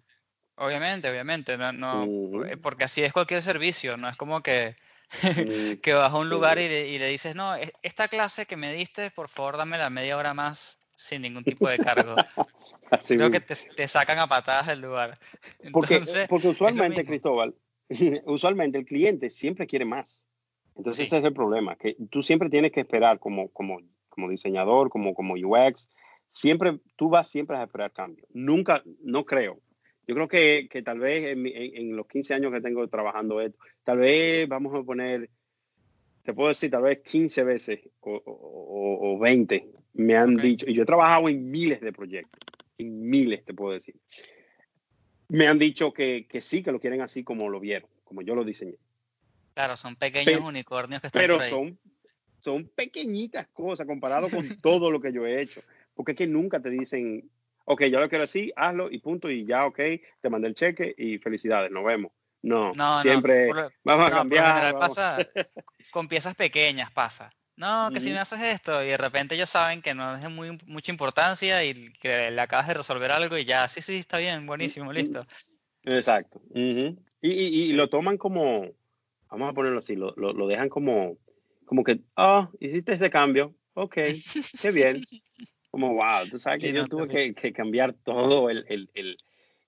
Obviamente, obviamente. No, no, eh, Porque así es cualquier servicio. No es como que, Mm, que vas a un lugar y le, y le dices, no, e- esta clase que me diste, por favor, dame la media hora más sin ningún tipo de cargo. Creo mismo. que te, te sacan a patadas del lugar. Porque, Entonces, porque usualmente. Cristóbal, usualmente el cliente siempre quiere más. Entonces Sí. ese es el problema, que tú siempre tienes que esperar como, como, como diseñador, como, como UX, siempre, tú vas siempre a esperar cambio. Nunca, no creo. Yo creo que, que tal vez en, mi- en- en los 15 años que tengo trabajando esto, tal vez vamos a poner, te puedo decir, tal vez 15 veces o, o- o- o 20 me han dicho, y yo he trabajado en miles de proyectos, en miles te puedo decir me han dicho que, que sí, que lo quieren así como lo vieron, como yo lo diseñé. claro, son pequeños Pe- unicornios que están Pero por ahí. son, son pequeñitas cosas comparado con todo lo que yo he hecho. Porque es que nunca te dicen, ok, yo lo quiero así, hazlo y punto, y ya, ok, te mandé el cheque y felicidades, nos vemos. No, No, siempre no. Por, vamos a no, cambiar. vamos- pasa con piezas pequeñas, pasa. No, que si me haces esto y de repente ellos saben que no es muy, mucha importancia y que le acabas de resolver algo y ya, sí, sí, está bien, buenísimo, listo. Exacto. Ujú. y, y- y lo toman como, vamos a ponerlo así, lo, lo, lo dejan como, como que, ah, hiciste ese cambio, ok, qué bien. Como, wow, tú sabes que Sí, yo no, tuve que, que cambiar todo el, el, el,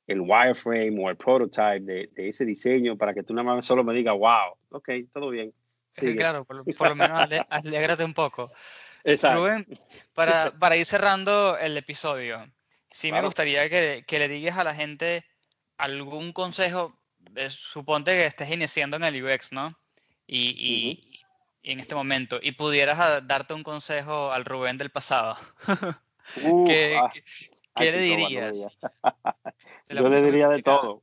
el wireframe o el prototype de, de ese diseño para que tú nada más solo me digas, wow, ok, todo bien. Sigue. Claro, por, lo- por lo menos ale- alégrate un poco. Exacto. Rubén, para, para ir cerrando el episodio, sí me gustaría que, que le digas a la gente algún consejo. eh, suponte que estés iniciando en el UX, ¿no? Y, y, y en este momento y pudieras a- darte un consejo al Rubén del pasado, Uh, ¿qué, ah, qué- qué le dirías? Yo le diría de todo.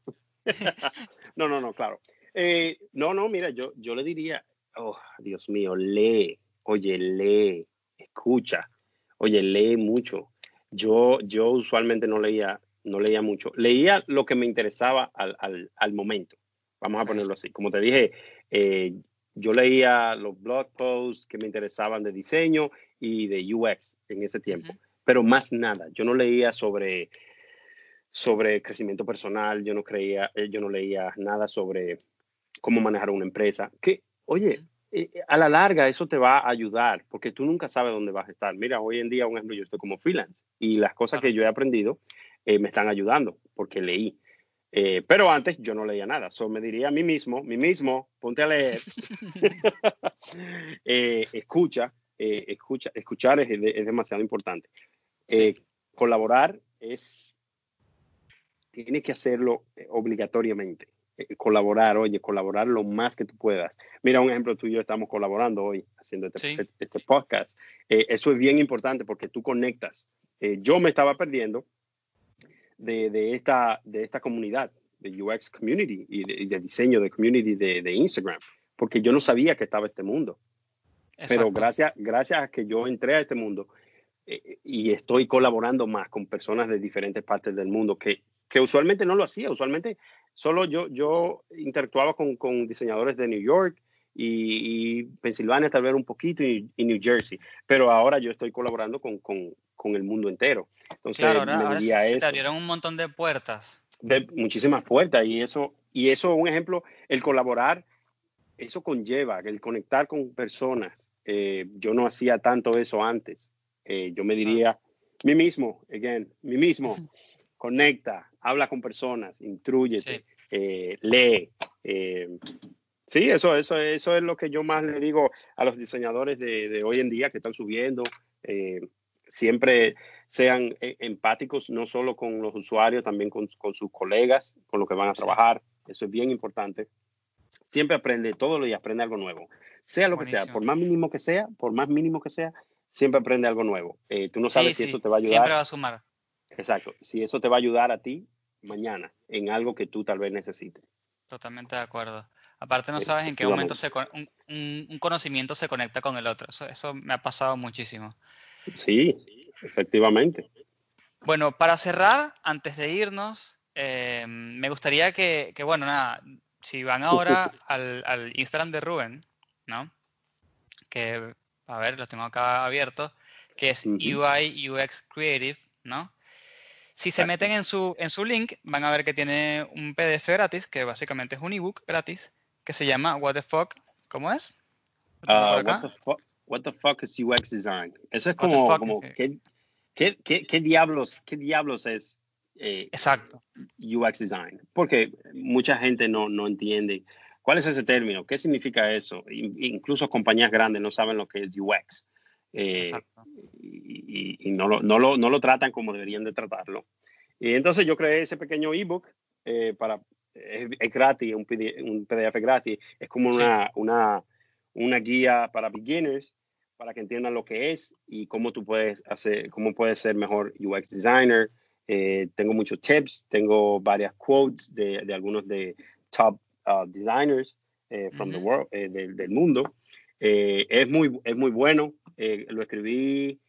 no, no, no, claro. Eh, no, no, mira, yo, yo le diría, oh, Dios mío, lee, oye, lee, escucha, oye, lee mucho. Yo, yo usualmente no leía, no leía mucho. Leía lo que me interesaba al, al, al momento. Vamos a ponerlo así. Como te dije, eh, yo leía los blog posts que me interesaban de diseño y de UX en ese tiempo, pero más nada. Yo no leía sobre sobre crecimiento personal, yo no creía, eh, yo no leía nada sobre cómo manejar una empresa. Que, oye, eh, a la larga eso te va a ayudar, porque tú nunca sabes dónde vas a estar. Mira, hoy en día, un ejemplo, yo estoy como freelance y las cosas que yo he aprendido eh, me están ayudando porque leí. Eh, pero antes yo no leía nada. So me diría a mí mismo, mí mismo, ponte a leer, eh, escucha, eh, escucha, escuchar es, es demasiado importante. Eh, colaborar es, tienes que hacerlo eh, obligatoriamente. Eh, colaborar, oye, colaborar lo más que tú puedas. Mira, un ejemplo, tú y yo estamos colaborando hoy haciendo este, Sí. este podcast. Eh, eso es bien importante porque tú conectas. Eh, yo me estaba perdiendo de, de esta, de esta comunidad, de UX Community y de, de diseño de community de, de Instagram, porque yo no sabía que estaba este mundo. Pero Exacto. gracias, gracias a que yo entré a este mundo eh, y estoy colaborando más con personas de diferentes partes del mundo que, que usualmente no lo hacía. Usualmente solo yo, yo interactuaba con, con diseñadores de New York y, y Pensilvania, tal vez un poquito, y, y New Jersey. Pero ahora yo estoy colaborando con, con, con el mundo entero. Entonces, Claro, ahora, me ahora se te eso abrieron un montón de puertas. de muchísimas puertas y eso, y eso, un ejemplo, el colaborar, eso conlleva el conectar con personas. Eh, yo no hacía tanto eso antes. Eh, yo me diría, mí mismo, again, mí mismo, conecta, habla con personas, intrúyete, Sí. eh, lee. eh, sí, eso, eso, eso es lo que yo más le digo a los diseñadores de, de hoy en día que están subiendo. eh, siempre sean eh, empáticos, no solo con los usuarios, también con, con sus colegas, con los que van a trabajar. Eso es bien importante. Siempre aprende, todos los días aprende algo nuevo. Sea lo que sea, por más mínimo que sea, por más mínimo que sea, siempre aprende algo nuevo. Eh, tú no sabes Sí, si sí, eso te va a ayudar. Siempre va a sumar. Exacto. Si eso te va a ayudar a ti mañana en algo que tú tal vez necesites. Totalmente de acuerdo. Aparte no sabes en qué momento se un, conocimiento se conecta con el otro. Eso, eso me ha pasado muchísimo. Sí, efectivamente. Bueno, para cerrar, antes de irnos, eh, me gustaría que, que, bueno, nada, si van ahora al, al Instagram de Rubén, ¿no? Que, a ver, lo tengo acá abierto, que es Ujú. UI UX Creative, ¿no? Si se meten en su, en su link, van a ver que tiene un PDF gratis, que básicamente es un ebook gratis, que se llama What the Fuck, ¿cómo es? Ah, what, the fuck, what the fuck is UX design? Eso es como, fuck como ¿qué, qué, qué, qué diablos, qué diablos es eh, Exacto. UX design? Porque mucha gente no, no entiende cuál es ese término, qué significa eso. In- incluso compañías grandes no saben lo que es UX. Eh, y, y- no, lo, no, lo, no lo tratan como deberían de tratarlo. Y entonces yo creé ese pequeño ebook eh, para, es, es gratis, un PDF, un PDF gratis, es como Sí. una, una, una guía para beginners para que entiendan lo que es y cómo tú puedes hacer, cómo puedes ser mejor UX designer. Eh, tengo muchos tips, tengo varias quotes de, de algunos de top uh, designers eh, from the Ujú. world, eh, del, del mundo. Eh, es, muy, es muy bueno. Eh, lo escribí.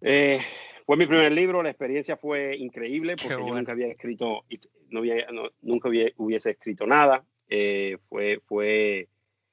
eh, fue mi primer libro. La experiencia fue increíble porque yo bueno. nunca había escrito, no había, no- nunca había- hubiese escrito nada. Eh, fue, fue,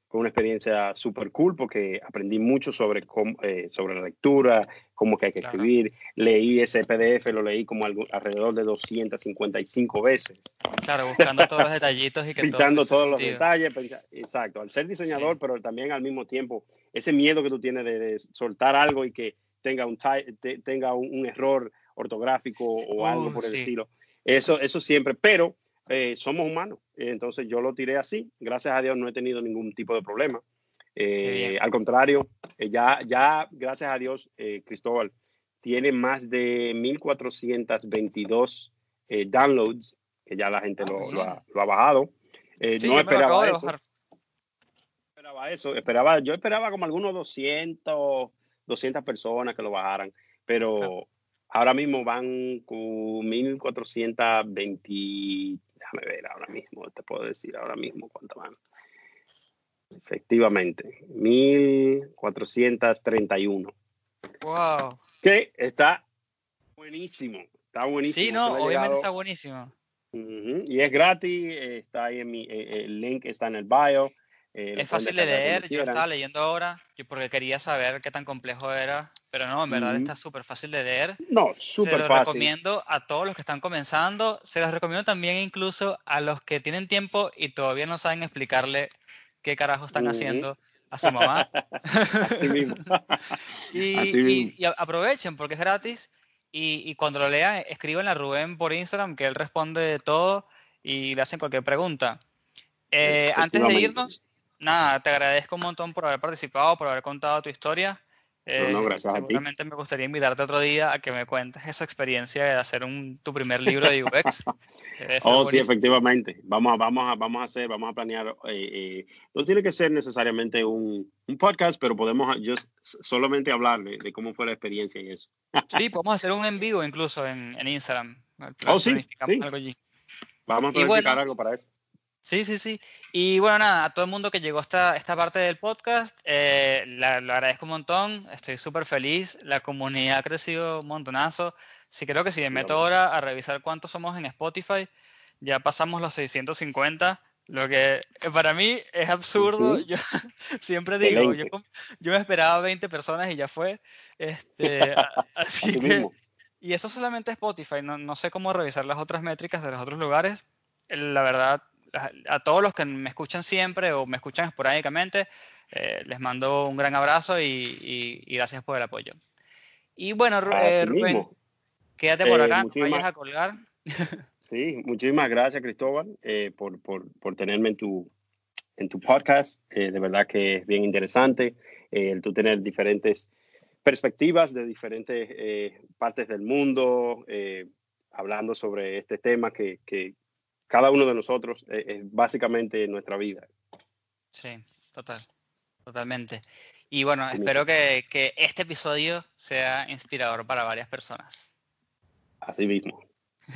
fue una experiencia súper cool porque aprendí mucho sobre, cómo, eh, sobre la lectura, cómo que hay que Claro. escribir. Leí ese PDF, lo leí como algo, alrededor de 255 veces Claro, buscando todos los detallitos y que todo pintando tuviese todos los detalles. Exacto, al ser diseñador, Sí. pero también al mismo tiempo, ese miedo que tú tienes de, de soltar algo y que tenga un, te- tenga un, un error ortográfico o algo Uh, por el sí. estilo. Eso, eso siempre, pero eh, somos humanos. Entonces yo lo tiré así. Gracias a Dios no he tenido ningún tipo de problema. Eh, al contrario, eh, ya, ya, gracias a Dios, eh, Cristóbal, tiene más de 1422 eh, downloads, que ya la gente Ah, lo, ha, lo ha bajado. Sí, no esperaba eso. esperaba eso, esperaba, yo esperaba como algunos 200, 200 personas que lo bajaran, pero Claro. ahora mismo van con 1420, déjame ver ahora mismo, te puedo decir ahora mismo cuánto van. Efectivamente, 1431. Wow. Que está buenísimo, está buenísimo. Sí, no, se obviamente llegado- está buenísimo. Ujú, Y es gratis, está ahí en mi, eh, el link está en el bio. eh, lo Es fácil de leer, yo estaba leyendo ahora, porque quería saber qué tan complejo era, pero no, en verdad está súper fácil de leer. No, Se súper lo fácil. recomiendo a todos los que están comenzando, se los recomiendo también incluso a los que tienen tiempo y todavía no saben explicarle qué carajo están Ujú. haciendo a su mamá. Así mismo. Y, Así y- mismo. y a- aprovechen porque es gratis. Y, y cuando lo lean, escriban a Rubén por Instagram, que él responde de todo y le hacen cualquier pregunta. Eh, antes de irnos, nada, te agradezco un montón por haber participado, por haber contado tu historia. No, no, Eh, gracias a ti. seguramente me gustaría invitarte otro día a que me cuentes esa experiencia de hacer un, tu primer libro de UX. Oh, sí, efectivamente. Vamos a, vamos a, vamos a hacer, vamos a planear. eh, eh, no tiene que ser necesariamente un, un podcast, pero podemos yo solamente hablar de, de cómo fue la experiencia y eso. Sí, podemos hacer un en vivo incluso en, en Instagram. Oh, sí, sí. algo allí. Vamos a planificar bueno, algo para eso. Sí, sí, sí. Y bueno, nada, a todo el mundo que llegó hasta esta parte del podcast, eh, la- lo agradezco un montón, estoy súper feliz, la comunidad ha crecido un montonazo. Sí, creo que si me meto ahora a revisar cuántos somos en Spotify, ya pasamos los 650, lo que para mí es absurdo. Yo siempre digo, yo, yo me esperaba 20 personas y ya fue. Este, así que, mismo. y eso solamente Spotify, no, no sé cómo revisar las otras métricas de los otros lugares. La verdad, a, todos los que me escuchan siempre o me escuchan esporádicamente, eh, les mando un gran abrazo y, y- y gracias por el apoyo. Y bueno, eh, Rubén, mismo. quédate por Eh, acá, no vayas a colgar. Sí, muchísimas gracias, Cristóbal, eh, por, por, por tenerme en tu, en tu podcast. Eh, de verdad que es bien interesante el tú tener diferentes perspectivas de diferentes partes del mundo, hablando sobre este tema que, que cada uno de nosotros eh, es básicamente nuestra vida. Sí, total, totalmente. Y bueno, espero que, que este episodio sea inspirador para varias personas. Así mismo.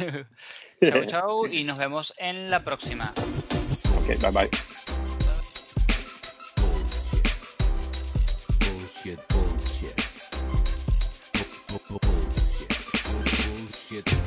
Chau, chau, y nos vemos en la próxima. Ok, bye bye. Bullshit, bullshit. Bu- bu- bu- Bullshit. Bullshit.